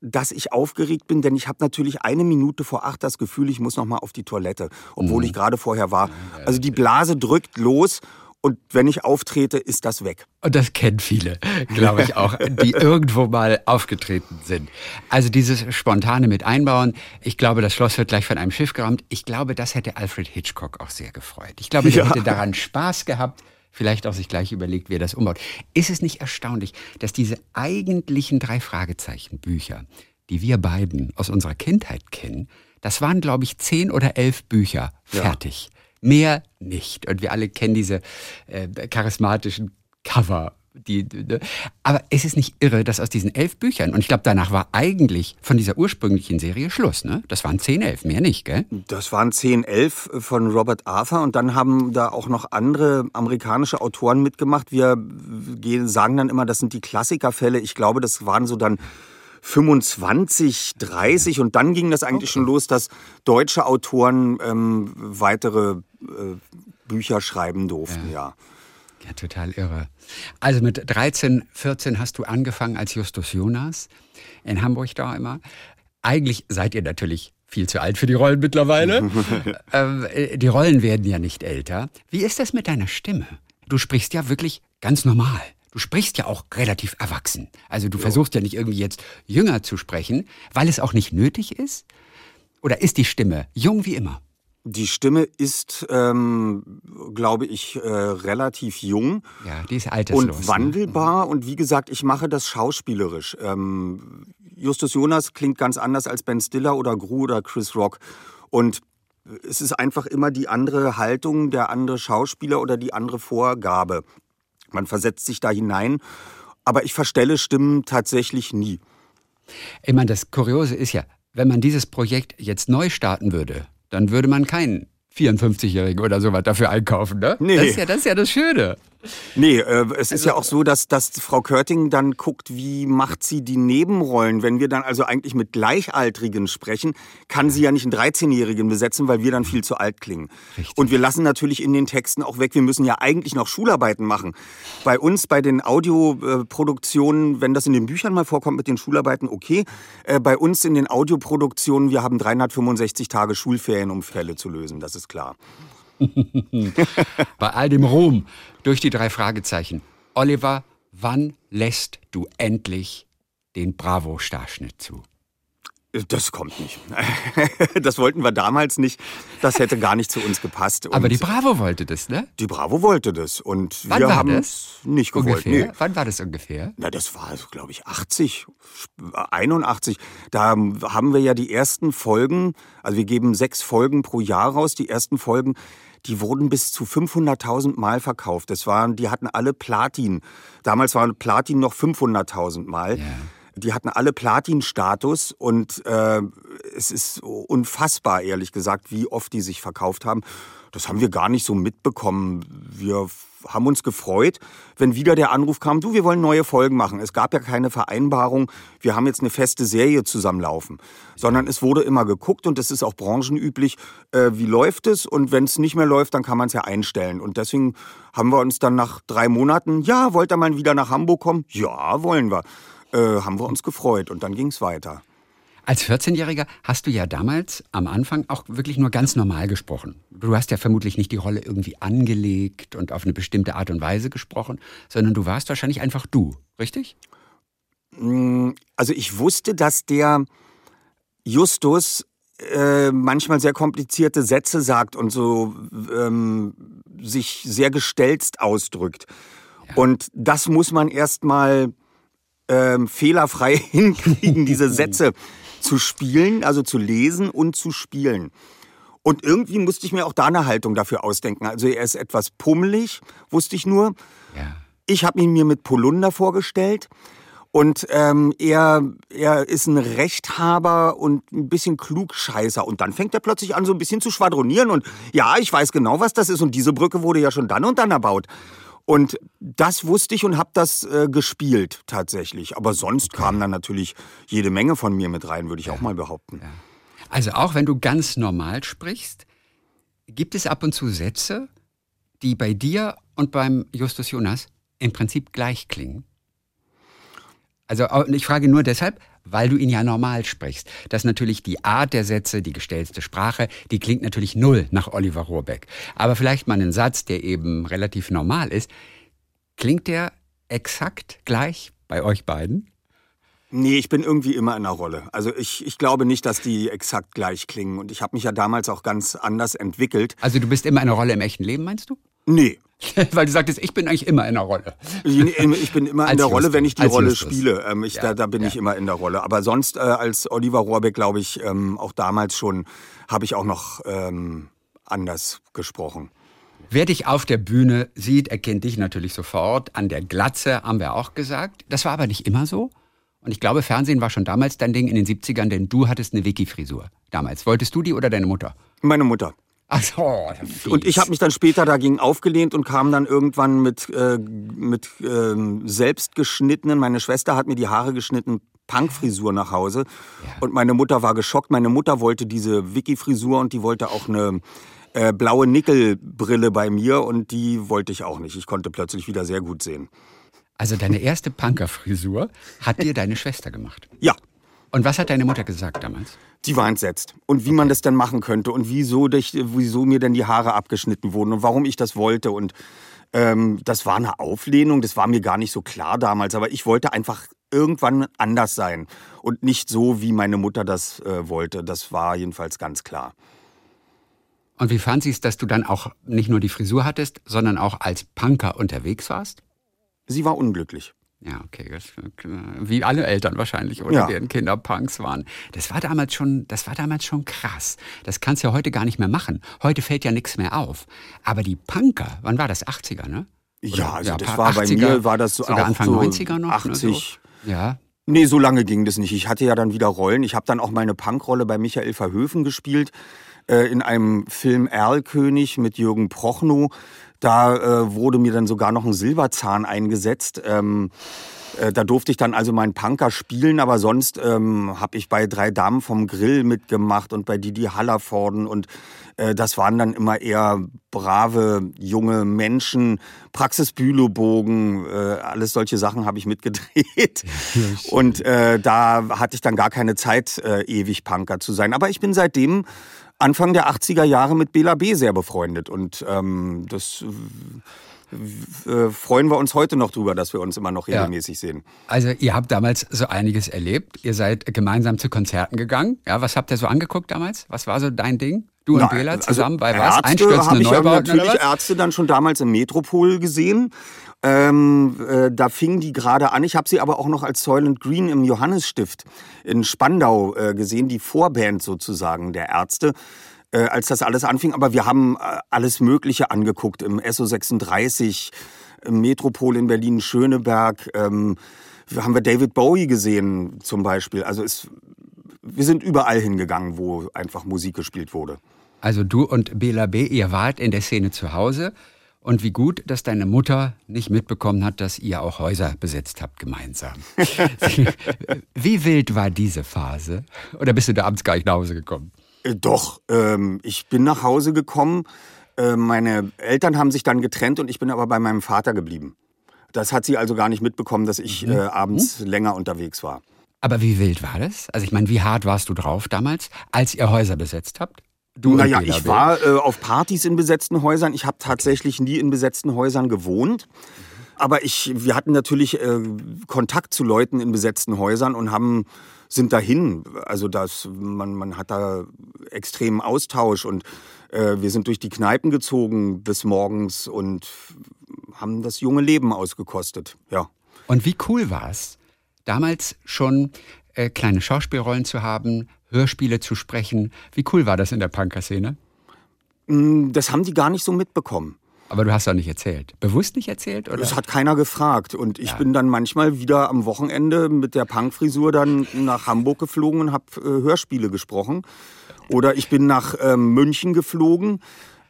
dass ich aufgeregt bin, denn ich habe natürlich eine Minute vor acht das Gefühl, ich muss noch mal auf die Toilette, obwohl ich gerade vorher war. Also die Blase drückt los und wenn ich auftrete, ist das weg. Und das kennen viele, glaube ich auch, die irgendwo mal aufgetreten sind. Also dieses spontane mit einbauen. Ich glaube, das Schloss wird gleich von einem Schiff gerammt. Ich glaube, das hätte Alfred Hitchcock auch sehr gefreut. Ich glaube, der Ja. hätte daran Spaß gehabt. Vielleicht auch sich gleich überlegt, wie er das umbaut. Ist es nicht erstaunlich, dass diese eigentlichen drei Fragezeichen Bücher, die wir beiden aus unserer Kindheit kennen, das waren, glaube ich, zehn oder elf Bücher Ja. Mehr nicht. Und wir alle kennen diese äh, charismatischen Cover die, die, aber es ist nicht irre, dass aus diesen elf Büchern, und ich glaube, danach war eigentlich von dieser ursprünglichen Serie Schluss, ne? Das waren zehn, elf, mehr nicht, gell? Das waren zehn, elf von Robert Arthur und dann haben da auch noch andere amerikanische Autoren mitgemacht. Wir gehen, sagen dann immer, das sind die Klassikerfälle. Ich glaube, das waren so dann 25, 30 und dann ging das eigentlich okay. schon los, dass deutsche Autoren ähm, weitere äh, Bücher schreiben durften, ja. ja. Ja, total irre. Also mit 13, 14 hast du angefangen als Justus Jonas in Hamburg da immer. Eigentlich seid ihr natürlich viel zu alt für die Rollen mittlerweile. ähm, äh, die Rollen werden ja nicht älter. Wie ist das mit deiner Stimme? Du sprichst ja wirklich ganz normal. Du sprichst ja auch relativ erwachsen. Also du jo. versuchst ja nicht irgendwie jetzt jünger zu sprechen, weil es auch nicht nötig ist. Oder ist die Stimme jung wie immer? Die Stimme ist, ähm, glaube ich, äh, relativ jung. Ja, die ist alterslos. Und ne? wandelbar. Ne? Und wie gesagt, ich mache das schauspielerisch. Ähm, Justus Jonas klingt ganz anders als Ben Stiller oder Gru oder Chris Rock. Und es ist einfach immer die andere Haltung, der andere Schauspieler oder die andere Vorgabe. Man versetzt sich da hinein. Aber ich verstelle Stimmen tatsächlich nie. Ich meine, das Kuriose ist ja, wenn man dieses Projekt jetzt neu starten würde, dann würde man keinen 54-Jährigen oder sowas dafür einkaufen, ne? Nee. Das ist ja das, ist ja das Schöne. Nee, äh, es ist ja auch so, dass, dass Frau Körting dann guckt, wie macht sie die Nebenrollen. Wenn wir dann also eigentlich mit Gleichaltrigen sprechen, kann sie ja nicht einen 13-Jährigen besetzen, weil wir dann viel zu alt klingen. Richtig. Und wir lassen natürlich in den Texten auch weg, wir müssen ja eigentlich noch Schularbeiten machen. Bei uns, bei den Audioproduktionen, wenn das in den Büchern mal vorkommt mit den Schularbeiten, okay. Äh, bei uns in den Audioproduktionen, wir haben 365 Tage Schulferien, um Fälle zu lösen, das ist klar. Bei all dem Ruhm durch die drei Fragezeichen. Oliver, wann lässt du endlich den Bravo-Starschnitt zu? Das kommt nicht. Das wollten wir damals nicht. Das hätte gar nicht zu uns gepasst. Und Aber die Bravo wollte das, ne? Die Bravo wollte das. Und Wann wir haben es nicht gewollt. Nee. Wann war das ungefähr? Na, das war, glaube ich, 80, 81. Da haben wir ja die ersten Folgen, also wir geben sechs Folgen pro Jahr raus. Die ersten Folgen die wurden bis zu 500.000 Mal verkauft. Das waren, die hatten alle Platin. Damals waren Platin noch 500.000 Mal. Yeah. Die hatten alle Platin-Status und äh, es ist unfassbar, ehrlich gesagt, wie oft die sich verkauft haben. Das haben wir gar nicht so mitbekommen. Wir haben uns gefreut, wenn wieder der Anruf kam, du, wir wollen neue Folgen machen. Es gab ja keine Vereinbarung, wir haben jetzt eine feste Serie zusammenlaufen, sondern es wurde immer geguckt und es ist auch branchenüblich, äh, wie läuft es und wenn es nicht mehr läuft, dann kann man es ja einstellen. Und deswegen haben wir uns dann nach drei Monaten, ja, wollt ihr mal wieder nach Hamburg kommen? Ja, wollen wir. Äh, haben wir uns gefreut und dann ging es weiter. Als 14-Jähriger hast du ja damals am Anfang auch wirklich nur ganz normal gesprochen. Du hast ja vermutlich nicht die Rolle irgendwie angelegt und auf eine bestimmte Art und Weise gesprochen, sondern du warst wahrscheinlich einfach du, richtig? Mm, also ich wusste, dass der Justus äh, manchmal sehr komplizierte Sätze sagt und so ähm, sich sehr gestelzt ausdrückt. Ja. Und das muss man erstmal ähm, fehlerfrei hinkriegen, diese Sätze zu spielen, also zu lesen und zu spielen. Und irgendwie musste ich mir auch da eine Haltung dafür ausdenken. Also er ist etwas pummelig, wusste ich nur. Ja. Ich habe ihn mir mit Polunder vorgestellt. Und ähm, er, er ist ein Rechthaber und ein bisschen Klugscheißer. Und dann fängt er plötzlich an, so ein bisschen zu schwadronieren. Und ja, ich weiß genau, was das ist. Und diese Brücke wurde ja schon dann und dann erbaut. Und das wusste ich und habe das äh, gespielt tatsächlich. Aber sonst okay. kam dann natürlich jede Menge von mir mit rein, würde ich ja. auch mal behaupten. Ja. Also auch wenn du ganz normal sprichst, gibt es ab und zu Sätze, die bei dir und beim Justus Jonas im Prinzip gleich klingen? Also ich frage nur deshalb, weil du ihn ja normal sprichst. Dass natürlich die Art der Sätze, die gestellte Sprache, die klingt natürlich null nach Oliver Rohrbeck. Aber vielleicht mal einen Satz, der eben relativ normal ist. Klingt der exakt gleich bei euch beiden? Nee, ich bin irgendwie immer in der Rolle. Also ich, ich glaube nicht, dass die exakt gleich klingen. Und ich habe mich ja damals auch ganz anders entwickelt. Also du bist immer in der Rolle im echten Leben, meinst du? Nee, Weil du sagtest, ich bin eigentlich immer in der Rolle. Ich bin immer in der Rolle, wenn ich die Rolle Justus. spiele. Ähm, ich, ja, da, da, bin ja. ich immer in der Rolle. Aber sonst äh, als Oliver Rohrbeck, glaube ich, ähm, auch damals schon, habe ich auch noch ähm, anders gesprochen. Wer dich auf der Bühne sieht, erkennt dich natürlich sofort. An der Glatze haben wir auch gesagt. Das war aber nicht immer so. Und ich glaube, Fernsehen war schon damals dein Ding in den 70ern, denn du hattest eine Wiki-Frisur damals. Wolltest du die oder deine Mutter? Meine Mutter. Ach so, und ich habe mich dann später dagegen aufgelehnt und kam dann irgendwann mit, äh, mit äh, selbst geschnittenen, meine Schwester hat mir die Haare geschnitten, Punkfrisur nach Hause. Ja. Und meine Mutter war geschockt. Meine Mutter wollte diese Wiki-Frisur und die wollte auch eine äh, blaue Nickelbrille bei mir und die wollte ich auch nicht. Ich konnte plötzlich wieder sehr gut sehen. Also deine erste Punkerfrisur hat dir deine Schwester gemacht? Ja. Und was hat deine Mutter gesagt damals? Die war entsetzt. Und wie man das denn machen könnte und wieso, wieso mir denn die Haare abgeschnitten wurden und warum ich das wollte. Und ähm, das war eine Auflehnung, das war mir gar nicht so klar damals. Aber ich wollte einfach irgendwann anders sein und nicht so, wie meine Mutter das äh, wollte. Das war jedenfalls ganz klar. Und wie fand sie es, dass du dann auch nicht nur die Frisur hattest, sondern auch als Punker unterwegs warst? Sie war unglücklich. Ja, okay. Das, wie alle Eltern wahrscheinlich, oder? Ja. Deren Kinder Punks waren. Das war damals schon, das war damals schon krass. Das kannst du ja heute gar nicht mehr machen. Heute fällt ja nichts mehr auf. Aber die Punker, wann war das? 80er, ne? Oder, ja, also ja, das war 80er, bei mir, war das so sogar Anfang so 90er noch. 80. So. Ja. Nee, so lange ging das nicht. Ich hatte ja dann wieder Rollen. Ich habe dann auch mal eine Punkrolle bei Michael Verhöfen gespielt äh, in einem Film Erlkönig mit Jürgen Prochnow. Da äh, wurde mir dann sogar noch ein Silberzahn eingesetzt. Ähm, äh, da durfte ich dann also meinen Punker spielen, aber sonst ähm, habe ich bei drei Damen vom Grill mitgemacht und bei Didi Hallervorden und äh, das waren dann immer eher brave junge Menschen, Praxisbülobogen, äh, alles solche Sachen habe ich mitgedreht. und äh, da hatte ich dann gar keine Zeit, äh, ewig Punker zu sein. Aber ich bin seitdem Anfang der 80er Jahre mit Bela B. sehr befreundet. Und ähm, das äh, freuen wir uns heute noch drüber, dass wir uns immer noch regelmäßig ja. sehen. Also ihr habt damals so einiges erlebt. Ihr seid gemeinsam zu Konzerten gegangen. Ja, was habt ihr so angeguckt damals? Was war so dein Ding? Du und Na, Bela also zusammen also bei was? Einstürzende Neubauten? Ich natürlich Ärzte dann schon damals im Metropol gesehen. Ähm, äh, da fingen die gerade an. Ich habe sie aber auch noch als Soylent Green im Johannesstift in Spandau äh, gesehen, die Vorband sozusagen der Ärzte. Äh, als das alles anfing, aber wir haben äh, alles Mögliche angeguckt im SO 36, im Metropol in Berlin, Schöneberg. Ähm, haben wir David Bowie gesehen zum Beispiel. Also es, wir sind überall hingegangen, wo einfach Musik gespielt wurde. Also du und Bela B., ihr wart in der Szene zu Hause. Und wie gut, dass deine Mutter nicht mitbekommen hat, dass ihr auch Häuser besetzt habt gemeinsam. wie wild war diese Phase? Oder bist du da abends gar nicht nach Hause gekommen? Äh, doch, ähm, ich bin nach Hause gekommen. Äh, meine Eltern haben sich dann getrennt und ich bin aber bei meinem Vater geblieben. Das hat sie also gar nicht mitbekommen, dass ich mhm. äh, abends mhm. länger unterwegs war. Aber wie wild war das? Also ich meine, wie hart warst du drauf damals, als ihr Häuser besetzt habt? Du naja, ich war äh, auf Partys in besetzten Häusern. Ich habe tatsächlich nie in besetzten Häusern gewohnt. Aber ich, wir hatten natürlich äh, Kontakt zu Leuten in besetzten Häusern und haben sind dahin. Also das, man, man hat da extremen Austausch und äh, wir sind durch die Kneipen gezogen bis morgens und haben das junge Leben ausgekostet. Ja. Und wie cool war es, damals schon äh, kleine Schauspielrollen zu haben, Hörspiele zu sprechen. Wie cool war das in der Punker-Szene? Mm, das haben die gar nicht so mitbekommen. Aber du hast doch nicht erzählt. Bewusst nicht erzählt? Oder? Das hat keiner gefragt. Und ich ja. bin dann manchmal wieder am Wochenende mit der Punkfrisur dann nach Hamburg geflogen und habe äh, Hörspiele gesprochen. Oder ich bin nach äh, München geflogen,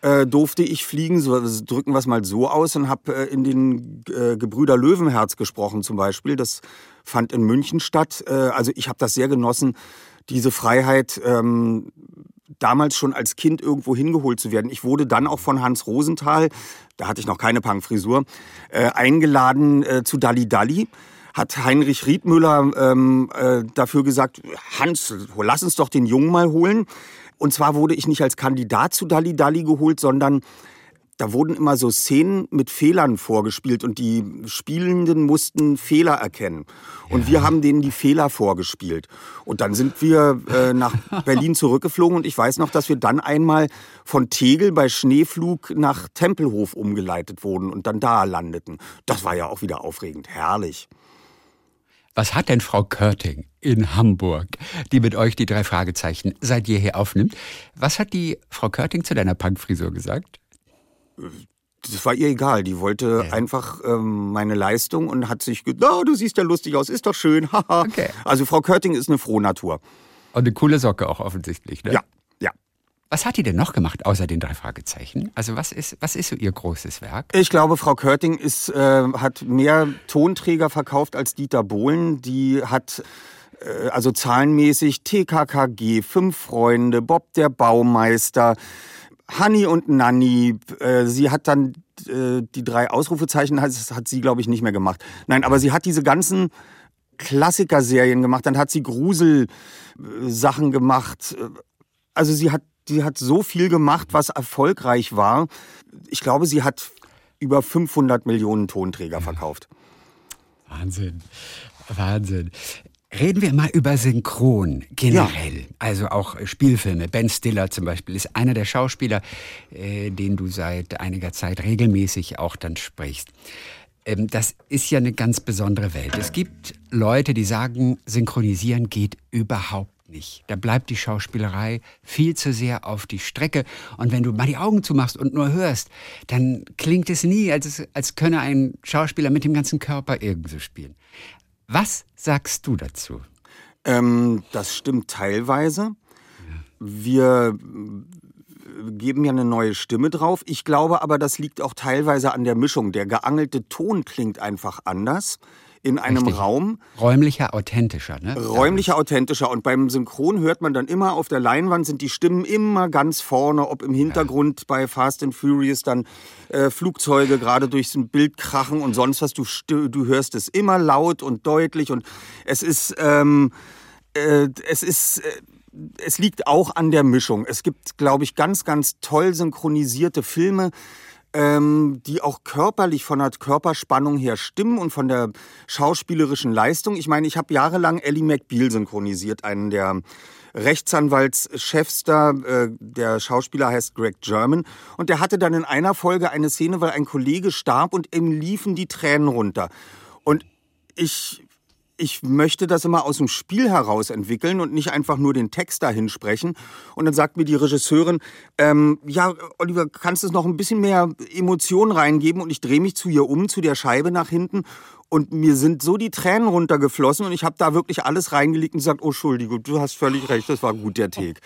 äh, durfte ich fliegen, so drücken wir es mal so aus, und habe äh, in den äh, Gebrüder Löwenherz gesprochen zum Beispiel. Das fand in München statt. Äh, also ich habe das sehr genossen, diese Freiheit, ähm, damals schon als Kind irgendwo hingeholt zu werden. Ich wurde dann auch von Hans Rosenthal, da hatte ich noch keine Punkfrisur, äh, eingeladen äh, zu Dalli Dalli. Hat Heinrich Riedmüller ähm, äh, dafür gesagt, Hans, lass uns doch den Jungen mal holen. Und zwar wurde ich nicht als Kandidat zu Dalli Dalli geholt, sondern da wurden immer so Szenen mit Fehlern vorgespielt und die Spielenden mussten Fehler erkennen. Und ja. wir haben denen die Fehler vorgespielt. Und dann sind wir äh, nach Berlin zurückgeflogen und ich weiß noch, dass wir dann einmal von Tegel bei Schneeflug nach Tempelhof umgeleitet wurden und dann da landeten. Das war ja auch wieder aufregend. Herrlich. Was hat denn Frau Körting in Hamburg, die mit euch die drei Fragezeichen seit jeher aufnimmt? Was hat die Frau Körting zu deiner Punkfrisur gesagt? Das war ihr egal. Die wollte ja. einfach ähm, meine Leistung und hat sich gedacht, oh, du siehst ja lustig aus, ist doch schön. okay. Also Frau Körting ist eine Frohnatur. Und eine coole Socke auch offensichtlich, ne? Ja, ja. Was hat die denn noch gemacht, außer den drei Fragezeichen? Also was ist, was ist so ihr großes Werk? Ich glaube, Frau Körting ist, äh, hat mehr Tonträger verkauft als Dieter Bohlen. Die hat äh, also zahlenmäßig TKKG, Fünf Freunde, Bob der Baumeister, Honey und Nanny. Äh, sie hat dann äh, die drei Ausrufezeichen, das hat sie, glaube ich, nicht mehr gemacht. Nein, aber sie hat diese ganzen Klassiker-Serien gemacht, dann hat sie Grusel-Sachen gemacht. Also sie hat, sie hat so viel gemacht, was erfolgreich war. Ich glaube, sie hat über 500 Millionen Tonträger verkauft. Wahnsinn. Wahnsinn. Reden wir mal über Synchron generell, ja. also auch Spielfilme. Ben Stiller zum Beispiel ist einer der Schauspieler, äh, den du seit einiger Zeit regelmäßig auch dann sprichst. Ähm, das ist ja eine ganz besondere Welt. Es gibt Leute, die sagen, synchronisieren geht überhaupt nicht. Da bleibt die Schauspielerei viel zu sehr auf die Strecke. Und wenn du mal die Augen zumachst und nur hörst, dann klingt es nie, als, als könne ein Schauspieler mit dem ganzen Körper irgendwo spielen. Was sagst du dazu? Ähm, das stimmt teilweise. Wir geben ja eine neue Stimme drauf. Ich glaube aber, das liegt auch teilweise an der Mischung. Der geangelte Ton klingt einfach anders in einem Richtig. Raum. Räumlicher, authentischer, ne? Räumlicher, authentischer. Und beim Synchron hört man dann immer auf der Leinwand sind die Stimmen immer ganz vorne, ob im Hintergrund ja. bei Fast and Furious dann äh, Flugzeuge gerade durchs Bild krachen und sonst was. Du, du hörst es immer laut und deutlich und es ist, ähm, äh, es ist, äh, es liegt auch an der Mischung. Es gibt, glaube ich, ganz, ganz toll synchronisierte Filme ähm, die auch körperlich von der Körperspannung her stimmen und von der schauspielerischen Leistung. Ich meine, ich habe jahrelang Ellie McBeal synchronisiert, einen der Rechtsanwaltschefs da, äh, der Schauspieler heißt Greg German, und der hatte dann in einer Folge eine Szene, weil ein Kollege starb und ihm liefen die Tränen runter. Und ich ich möchte das immer aus dem Spiel heraus entwickeln und nicht einfach nur den Text dahin sprechen. Und dann sagt mir die Regisseurin, ähm, ja, Oliver, kannst du noch ein bisschen mehr Emotionen reingeben? Und ich drehe mich zu ihr um, zu der Scheibe nach hinten. Und mir sind so die Tränen runtergeflossen und ich habe da wirklich alles reingelegt und gesagt, oh, Entschuldigung, du hast völlig recht, das war gut, der Take.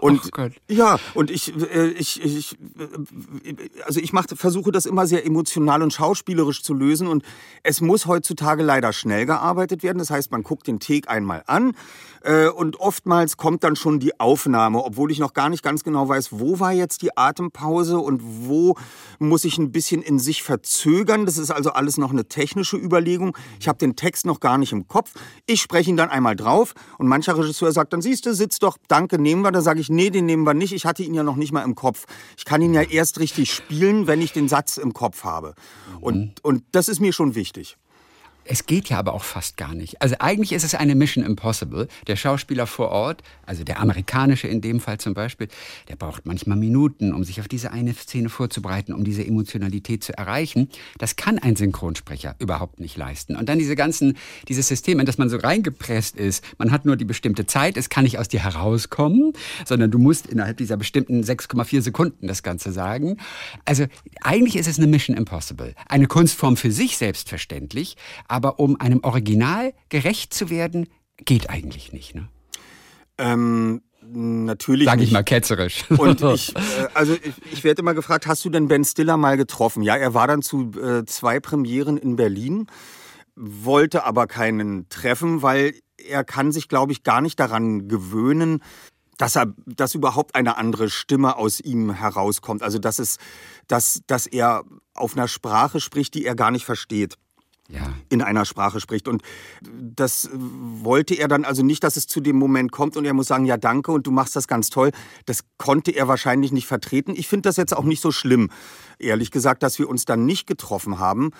Und oh ja, und ich, äh, ich, ich, äh, also ich mache, versuche das immer sehr emotional und schauspielerisch zu lösen. Und es muss heutzutage leider schnell gearbeitet werden. Das heißt, man guckt den Take einmal an äh, und oftmals kommt dann schon die Aufnahme, obwohl ich noch gar nicht ganz genau weiß, wo war jetzt die Atempause und wo muss ich ein bisschen in sich verzögern. Das ist also alles noch eine technische Überlegung. Ich habe den Text noch gar nicht im Kopf. Ich spreche ihn dann einmal drauf und mancher Regisseur sagt dann, siehst du, sitz doch, danke, nehmen wir. Da sage ich, nee, den nehmen wir nicht. Ich hatte ihn ja noch nicht mal im Kopf. Ich kann ihn ja erst richtig spielen, wenn ich den Satz im Kopf habe. Und, mhm. und das ist mir schon wichtig. Es geht ja aber auch fast gar nicht. Also eigentlich ist es eine Mission Impossible. Der Schauspieler vor Ort, also der amerikanische in dem Fall zum Beispiel, der braucht manchmal Minuten, um sich auf diese eine Szene vorzubereiten, um diese Emotionalität zu erreichen. Das kann ein Synchronsprecher überhaupt nicht leisten. Und dann diese ganzen, dieses System, in das man so reingepresst ist, man hat nur die bestimmte Zeit, es kann nicht aus dir herauskommen, sondern du musst innerhalb dieser bestimmten 6,4 Sekunden das Ganze sagen. Also eigentlich ist es eine Mission Impossible. Eine Kunstform für sich selbstverständlich, aber um einem Original gerecht zu werden, geht eigentlich nicht. Ne? Ähm, natürlich. Sag ich nicht. mal ketzerisch. Und ich, äh, also ich, ich, werde immer gefragt, hast du denn Ben Stiller mal getroffen? Ja, er war dann zu äh, zwei Premieren in Berlin, wollte aber keinen treffen, weil er kann sich, glaube ich, gar nicht daran gewöhnen, dass er, dass überhaupt eine andere Stimme aus ihm herauskommt. Also dass es, dass, dass er auf einer Sprache spricht, die er gar nicht versteht ja. in einer Sprache spricht. Und das wollte er dann also nicht, dass es zu dem Moment kommt und er muss sagen, ja danke und du machst das ganz toll. Das konnte er wahrscheinlich nicht vertreten. Ich finde das jetzt auch nicht so schlimm ehrlich gesagt, dass wir uns dann nicht getroffen haben.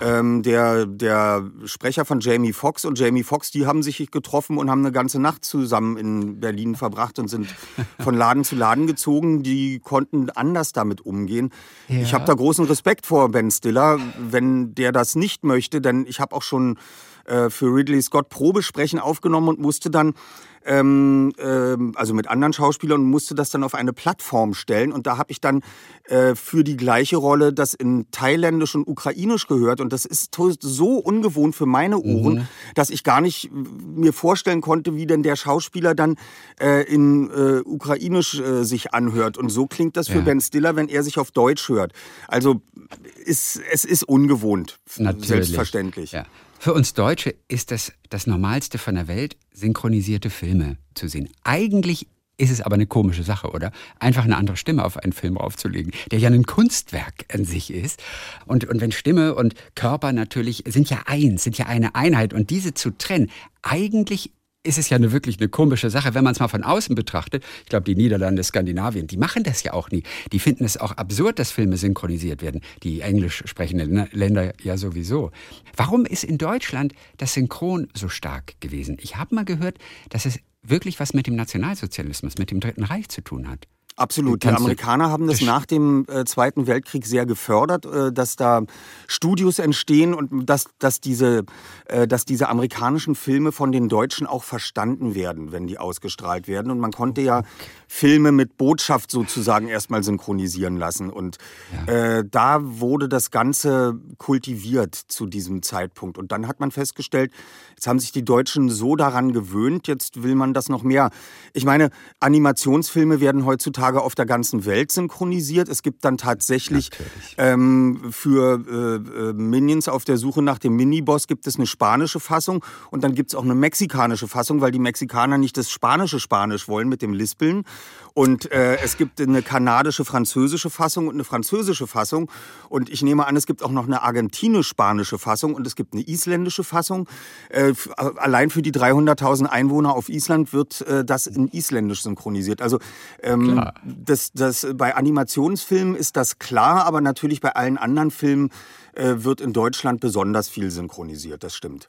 Ähm, der, der Sprecher von Jamie Foxx und Jamie Foxx, die haben sich getroffen und haben eine ganze Nacht zusammen in Berlin verbracht und sind von Laden zu Laden gezogen. Die konnten anders damit umgehen. Ja. Ich habe da großen Respekt vor Ben Stiller, wenn der das nicht möchte, denn ich habe auch schon äh, für Ridley Scott Probesprechen aufgenommen und musste dann ähm, ähm, also mit anderen Schauspielern und musste das dann auf eine Plattform stellen. Und da habe ich dann äh, für die gleiche Rolle das in Thailändisch und Ukrainisch gehört. Und das ist so ungewohnt für meine Ohren, mhm. dass ich gar nicht mir vorstellen konnte, wie denn der Schauspieler dann äh, in äh, Ukrainisch äh, sich anhört. Und so klingt das für ja. Ben Stiller, wenn er sich auf Deutsch hört. Also ist, es ist ungewohnt, Natürlich. selbstverständlich. Ja. Für uns Deutsche ist das das Normalste von der Welt, synchronisierte Filme zu sehen. Eigentlich ist es aber eine komische Sache, oder? Einfach eine andere Stimme auf einen Film draufzulegen, der ja ein Kunstwerk an sich ist. Und, und wenn Stimme und Körper natürlich sind ja eins, sind ja eine Einheit und diese zu trennen, eigentlich ist es ja eine wirklich eine komische Sache, wenn man es mal von außen betrachtet. Ich glaube, die Niederlande, Skandinavien, die machen das ja auch nie. Die finden es auch absurd, dass Filme synchronisiert werden. Die englisch sprechenden Länder ja sowieso. Warum ist in Deutschland das Synchron so stark gewesen? Ich habe mal gehört, dass es wirklich was mit dem Nationalsozialismus, mit dem Dritten Reich zu tun hat. Absolut. Die Amerikaner haben das nach dem äh, Zweiten Weltkrieg sehr gefördert, äh, dass da Studios entstehen und dass, dass, diese, äh, dass diese amerikanischen Filme von den Deutschen auch verstanden werden, wenn die ausgestrahlt werden. Und man konnte ja Filme mit Botschaft sozusagen erstmal synchronisieren lassen. Und ja. äh, da wurde das Ganze kultiviert zu diesem Zeitpunkt. Und dann hat man festgestellt, jetzt haben sich die Deutschen so daran gewöhnt, jetzt will man das noch mehr. Ich meine, Animationsfilme werden heutzutage auf der ganzen Welt synchronisiert. Es gibt dann tatsächlich ähm, für äh, äh, Minions auf der Suche nach dem Miniboss gibt es eine spanische Fassung und dann gibt es auch eine mexikanische Fassung, weil die Mexikaner nicht das spanische Spanisch wollen mit dem Lispeln, und äh, es gibt eine kanadische, französische Fassung und eine französische Fassung. Und ich nehme an, es gibt auch noch eine argentinisch-spanische Fassung und es gibt eine isländische Fassung. Äh, allein für die 300.000 Einwohner auf Island wird äh, das in Isländisch synchronisiert. Also ähm, das, das, bei Animationsfilmen ist das klar, aber natürlich bei allen anderen Filmen äh, wird in Deutschland besonders viel synchronisiert. Das stimmt.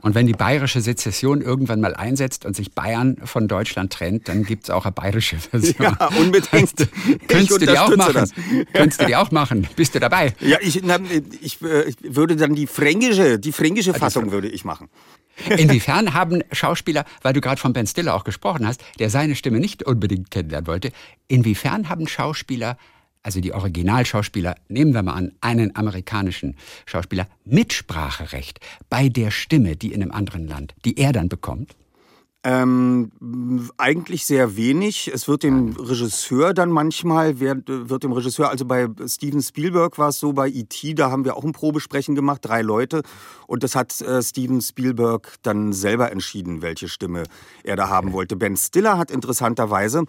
Und wenn die bayerische Sezession irgendwann mal einsetzt und sich Bayern von Deutschland trennt, dann gibt es auch eine bayerische Version. Ja, unbedingt. Könntest du die auch machen? Das. Könntest du die auch machen? Bist du dabei? Ja, ich, na, ich, äh, ich würde dann die fränkische, die fränkische Fassung würde ich machen. Inwiefern haben Schauspieler, weil du gerade von Ben Stiller auch gesprochen hast, der seine Stimme nicht unbedingt kennenlernen wollte, inwiefern haben Schauspieler also die Originalschauspieler, nehmen wir mal an, einen amerikanischen Schauspieler, Mitspracherecht bei der Stimme, die in einem anderen Land, die er dann bekommt? Ähm, eigentlich sehr wenig. Es wird dem Regisseur dann manchmal, wird, wird dem Regisseur, also bei Steven Spielberg war es so, bei E.T., da haben wir auch ein Probesprechen gemacht, drei Leute. Und das hat äh, Steven Spielberg dann selber entschieden, welche Stimme er da haben wollte. Ben Stiller hat interessanterweise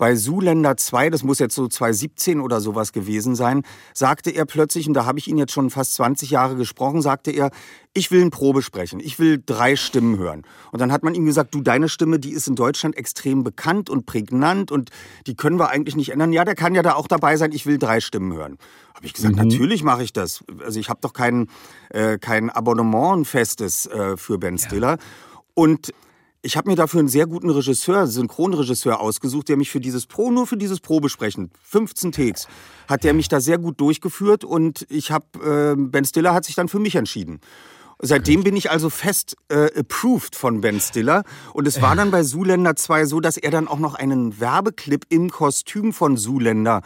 bei Zuländer 2, das muss jetzt so 2017 oder sowas gewesen sein, sagte er plötzlich, und da habe ich ihn jetzt schon fast 20 Jahre gesprochen, sagte er, ich will ein Probe sprechen, ich will drei Stimmen hören. Und dann hat man ihm gesagt, du, deine Stimme, die ist in Deutschland extrem bekannt und prägnant und die können wir eigentlich nicht ändern. Ja, der kann ja da auch dabei sein, ich will drei Stimmen hören. Habe ich gesagt, mhm. natürlich mache ich das. Also ich habe doch kein, äh, kein Abonnement, festes äh, für Ben Stiller. Ja. Und ich habe mir dafür einen sehr guten Regisseur, Synchronregisseur ausgesucht, der mich für dieses Pro, nur für dieses Probesprechen, 15 Takes, hat der mich da sehr gut durchgeführt und ich habe, äh, Ben Stiller hat sich dann für mich entschieden. Seitdem bin ich also fest äh, approved von Ben Stiller. Und es war dann bei Zuländer 2 so, dass er dann auch noch einen Werbeclip im Kostüm von Zuländer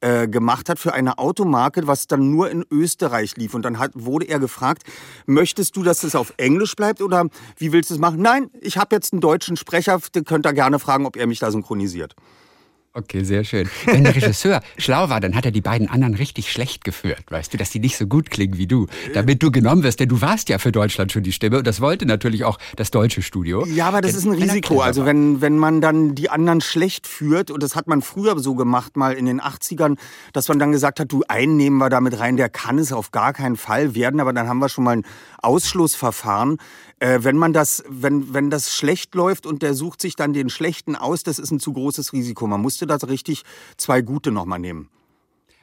äh, gemacht hat für eine Automarke, was dann nur in Österreich lief. Und dann hat, wurde er gefragt, möchtest du, dass es auf Englisch bleibt oder wie willst du es machen? Nein, ich habe jetzt einen deutschen Sprecher, den könnt ihr gerne fragen, ob er mich da synchronisiert. Okay, sehr schön. Wenn der Regisseur schlau war, dann hat er die beiden anderen richtig schlecht geführt, weißt du, dass die nicht so gut klingen wie du, damit du genommen wirst, denn du warst ja für Deutschland schon die Stimme und das wollte natürlich auch das deutsche Studio. Ja, aber das ist ein Risiko. Also wenn, wenn man dann die anderen schlecht führt, und das hat man früher so gemacht, mal in den 80ern, dass man dann gesagt hat, du, einen nehmen wir damit rein, der kann es auf gar keinen Fall werden, aber dann haben wir schon mal ein Ausschlussverfahren. Äh, wenn man das, wenn, wenn das schlecht läuft und der sucht sich dann den schlechten aus, das ist ein zu großes Risiko. Man musste das richtig zwei gute nochmal nehmen.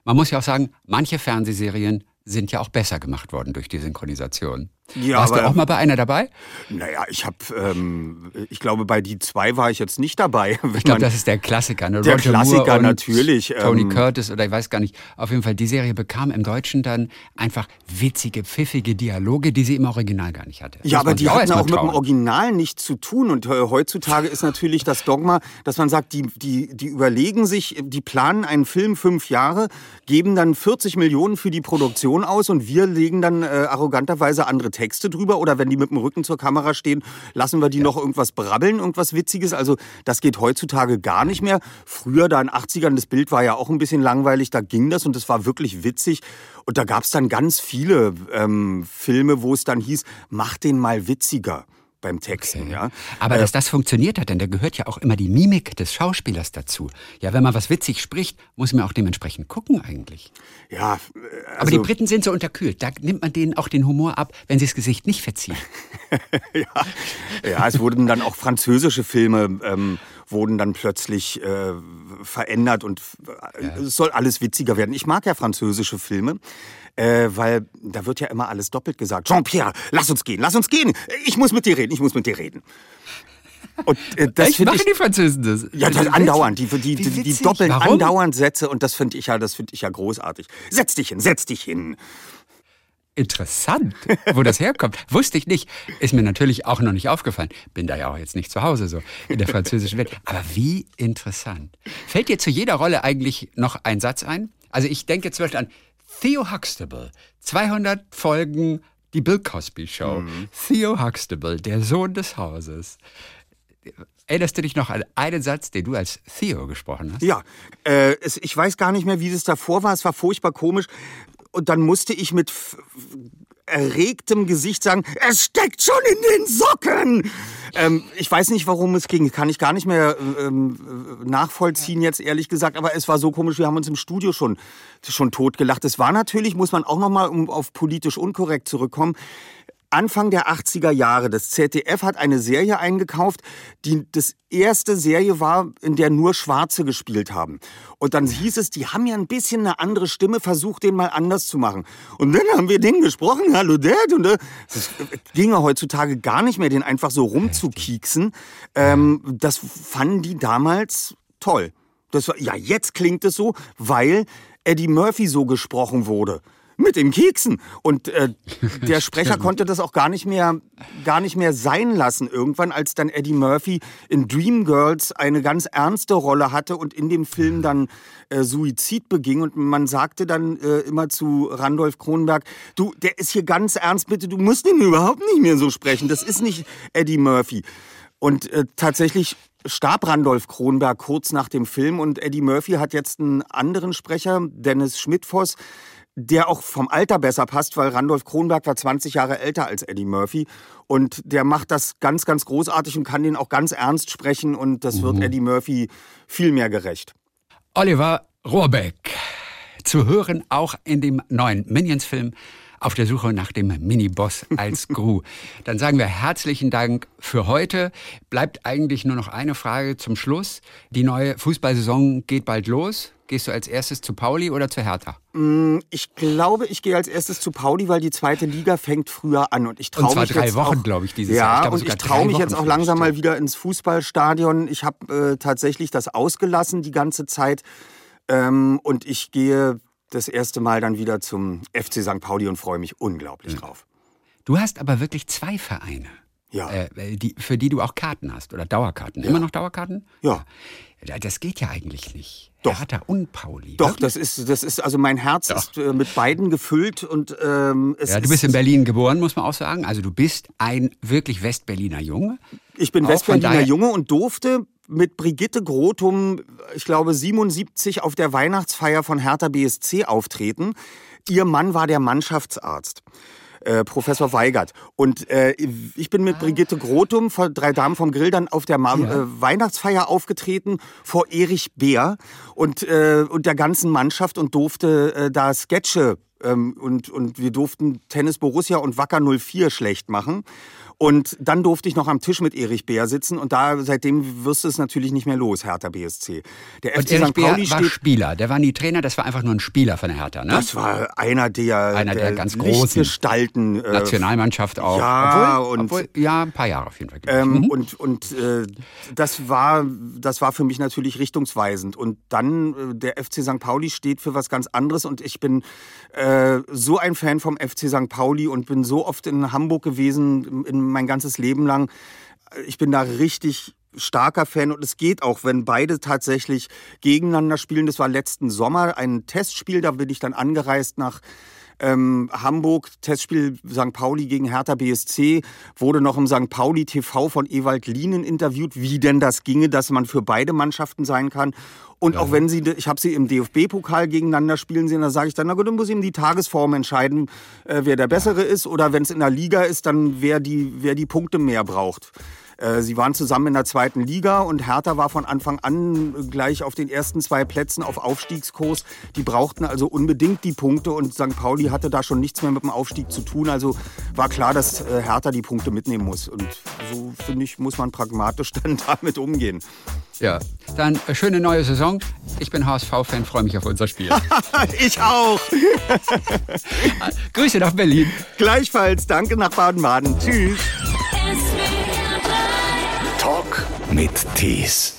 Man muss ja auch sagen, manche Fernsehserien sind ja auch besser gemacht worden durch die Synchronisation. Ja, Warst aber, du auch mal bei einer dabei? Naja, ich habe, ähm, ich glaube, bei die zwei war ich jetzt nicht dabei. Ich glaube, das ist der Klassiker. Ne? Der Roger Klassiker natürlich. Tony ähm, Curtis oder ich weiß gar nicht. Auf jeden Fall, die Serie bekam im Deutschen dann einfach witzige, pfiffige Dialoge, die sie im Original gar nicht hatte. Ja, aber die hatten auch, auch mit dem Original nichts zu tun. Und äh, heutzutage ist natürlich das Dogma, dass man sagt, die, die, die überlegen sich, die planen einen Film fünf Jahre, geben dann 40 Millionen für die Produktion aus und wir legen dann äh, arroganterweise andere Texte drüber oder wenn die mit dem Rücken zur Kamera stehen, lassen wir die ja. noch irgendwas brabbeln, irgendwas Witziges. Also das geht heutzutage gar nicht mehr. Früher, da in den 80ern, das Bild war ja auch ein bisschen langweilig, da ging das und das war wirklich witzig. Und da gab es dann ganz viele ähm, Filme, wo es dann hieß, mach den mal witziger beim Texten. Okay. Ja. Aber äh, dass das funktioniert hat, denn da gehört ja auch immer die Mimik des Schauspielers dazu. Ja, wenn man was witzig spricht, muss man auch dementsprechend gucken eigentlich. Ja. Also, Aber die Briten sind so unterkühlt. Da nimmt man denen auch den Humor ab, wenn sie das Gesicht nicht verziehen. ja. ja, es wurden dann auch französische Filme ähm, wurden dann plötzlich äh, verändert und äh, ja. es soll alles witziger werden. Ich mag ja französische Filme äh, weil da wird ja immer alles doppelt gesagt. Jean-Pierre, lass uns gehen, lass uns gehen. Ich muss mit dir reden, ich muss mit dir reden. Und äh, das ich machen ich, die Französen das? Ja, das andauernd. Die, die, die, die doppeln Warum? andauernd Sätze und das finde ich ja, das finde ich ja großartig. Setz dich hin, setz dich hin. Interessant, wo das herkommt. Wusste ich nicht. Ist mir natürlich auch noch nicht aufgefallen. Bin da ja auch jetzt nicht zu Hause so in der französischen Welt. Aber wie interessant. Fällt dir zu jeder Rolle eigentlich noch ein Satz ein? Also ich denke zum Beispiel an Theo Huxtable, 200 Folgen die Bill Cosby Show. Mhm. Theo Huxtable, der Sohn des Hauses. Erinnerst du dich noch an einen Satz, den du als Theo gesprochen hast? Ja, äh, es, ich weiß gar nicht mehr, wie das davor war. Es war furchtbar komisch. Und dann musste ich mit erregtem Gesicht sagen, es steckt schon in den Socken. Ähm, ich weiß nicht, warum es ging, kann ich gar nicht mehr ähm, nachvollziehen jetzt ehrlich gesagt, aber es war so komisch, wir haben uns im Studio schon, schon totgelacht. Es war natürlich, muss man auch nochmal, um auf politisch unkorrekt zurückkommen, Anfang der 80er Jahre. Das ZDF hat eine Serie eingekauft, die das erste Serie war, in der nur Schwarze gespielt haben. Und dann hieß es, die haben ja ein bisschen eine andere Stimme, versucht den mal anders zu machen. Und dann haben wir den gesprochen, hallo Dad. Und äh, das ginge heutzutage gar nicht mehr, den einfach so rumzukieksen. Ähm, das fanden die damals toll. Das war, ja, jetzt klingt es so, weil Eddie Murphy so gesprochen wurde mit dem Keksen. Und äh, der Sprecher konnte das auch gar nicht mehr, gar nicht mehr sein lassen. Irgendwann, als dann Eddie Murphy in Dreamgirls eine ganz ernste Rolle hatte und in dem Film dann äh, Suizid beging. Und man sagte dann äh, immer zu Randolph Kronberg, du, der ist hier ganz ernst, bitte, du musst ihn überhaupt nicht mehr so sprechen. Das ist nicht Eddie Murphy. Und äh, tatsächlich starb Randolph Kronberg kurz nach dem Film und Eddie Murphy hat jetzt einen anderen Sprecher, Dennis Schmidtfoss, der auch vom Alter besser passt, weil Randolph Kronberg war 20 Jahre älter als Eddie Murphy und der macht das ganz, ganz großartig und kann den auch ganz ernst sprechen und das mhm. wird Eddie Murphy viel mehr gerecht. Oliver Rohrbeck, zu hören auch in dem neuen Minions-Film auf der Suche nach dem Mini-Boss als Gru. Dann sagen wir herzlichen Dank für heute. Bleibt eigentlich nur noch eine Frage zum Schluss. Die neue Fußballsaison geht bald los. Gehst du als erstes zu Pauli oder zu Hertha? Mm, ich glaube, ich gehe als erstes zu Pauli, weil die zweite Liga fängt früher an und ich traue mich drei jetzt Wochen, glaube ich, dieses ja, Jahr. Ja, und ich traue mich jetzt auch langsam mal wieder ins Fußballstadion. Ich habe äh, tatsächlich das ausgelassen die ganze Zeit ähm, und ich gehe das erste Mal dann wieder zum FC St. Pauli und freue mich unglaublich ja. drauf. Du hast aber wirklich zwei Vereine. Ja. Äh, die, für die du auch Karten hast oder Dauerkarten. Ja. Immer noch Dauerkarten? Ja. Das geht ja eigentlich nicht. Doch. Hertha und Pauli. Doch, das ist, das ist, also mein Herz Doch. ist äh, mit beiden gefüllt und ähm, es Ja, du bist in Berlin geboren, muss man auch sagen. Also du bist ein wirklich Westberliner Junge. Ich bin Westberliner Junge und durfte mit Brigitte Grotum, ich glaube 77, auf der Weihnachtsfeier von Hertha BSC auftreten. Ihr Mann war der Mannschaftsarzt. Äh, Professor Weigert. Und äh, ich bin mit Brigitte Grotum von Drei Damen vom Grill dann auf der Ma ja. äh, Weihnachtsfeier aufgetreten vor Erich Beer und, äh, und der ganzen Mannschaft und durfte da Sketche ähm, und, und wir durften Tennis Borussia und Wacker 04 schlecht machen. Und dann durfte ich noch am Tisch mit Erich Bär sitzen und da seitdem wirst du es natürlich nicht mehr los, Hertha BSC. Der FC und Erich St. Pauli Bär war Spieler, der war nie Trainer, das war einfach nur ein Spieler von der Hertha, ne? Das war einer der, einer der, der ganz großen Gestalten. Äh, Nationalmannschaft auch. Ja, obwohl, und obwohl, ja, ein paar Jahre auf jeden Fall. Ähm, mhm. Und und äh, das war das war für mich natürlich richtungsweisend. Und dann äh, der FC St. Pauli steht für was ganz anderes und ich bin äh, so ein Fan vom FC St. Pauli und bin so oft in Hamburg gewesen, in mein ganzes Leben lang. Ich bin da richtig starker Fan und es geht auch, wenn beide tatsächlich gegeneinander spielen. Das war letzten Sommer ein Testspiel, da bin ich dann angereist nach ähm, Hamburg, Testspiel St. Pauli gegen Hertha BSC, wurde noch im St. Pauli TV von Ewald Lienen interviewt, wie denn das ginge, dass man für beide Mannschaften sein kann. Und ja. auch wenn sie, ich habe sie im DFB-Pokal gegeneinander spielen sehen, da sage ich dann, na gut, dann muss eben die Tagesform entscheiden, äh, wer der Bessere ja. ist. Oder wenn es in der Liga ist, dann wer die, wer die Punkte mehr braucht. Äh, sie waren zusammen in der zweiten Liga und Hertha war von Anfang an gleich auf den ersten zwei Plätzen auf Aufstiegskurs. Die brauchten also unbedingt die Punkte und St. Pauli hatte da schon nichts mehr mit dem Aufstieg zu tun. Also war klar, dass äh, Hertha die Punkte mitnehmen muss. Und so, finde ich, muss man pragmatisch dann damit umgehen. Ja, dann schöne neue Saison. Ich bin HSV-Fan, freue mich auf unser Spiel. ich auch. Grüße nach Berlin. Gleichfalls, danke nach Baden-Baden. Tschüss. Mit Tees.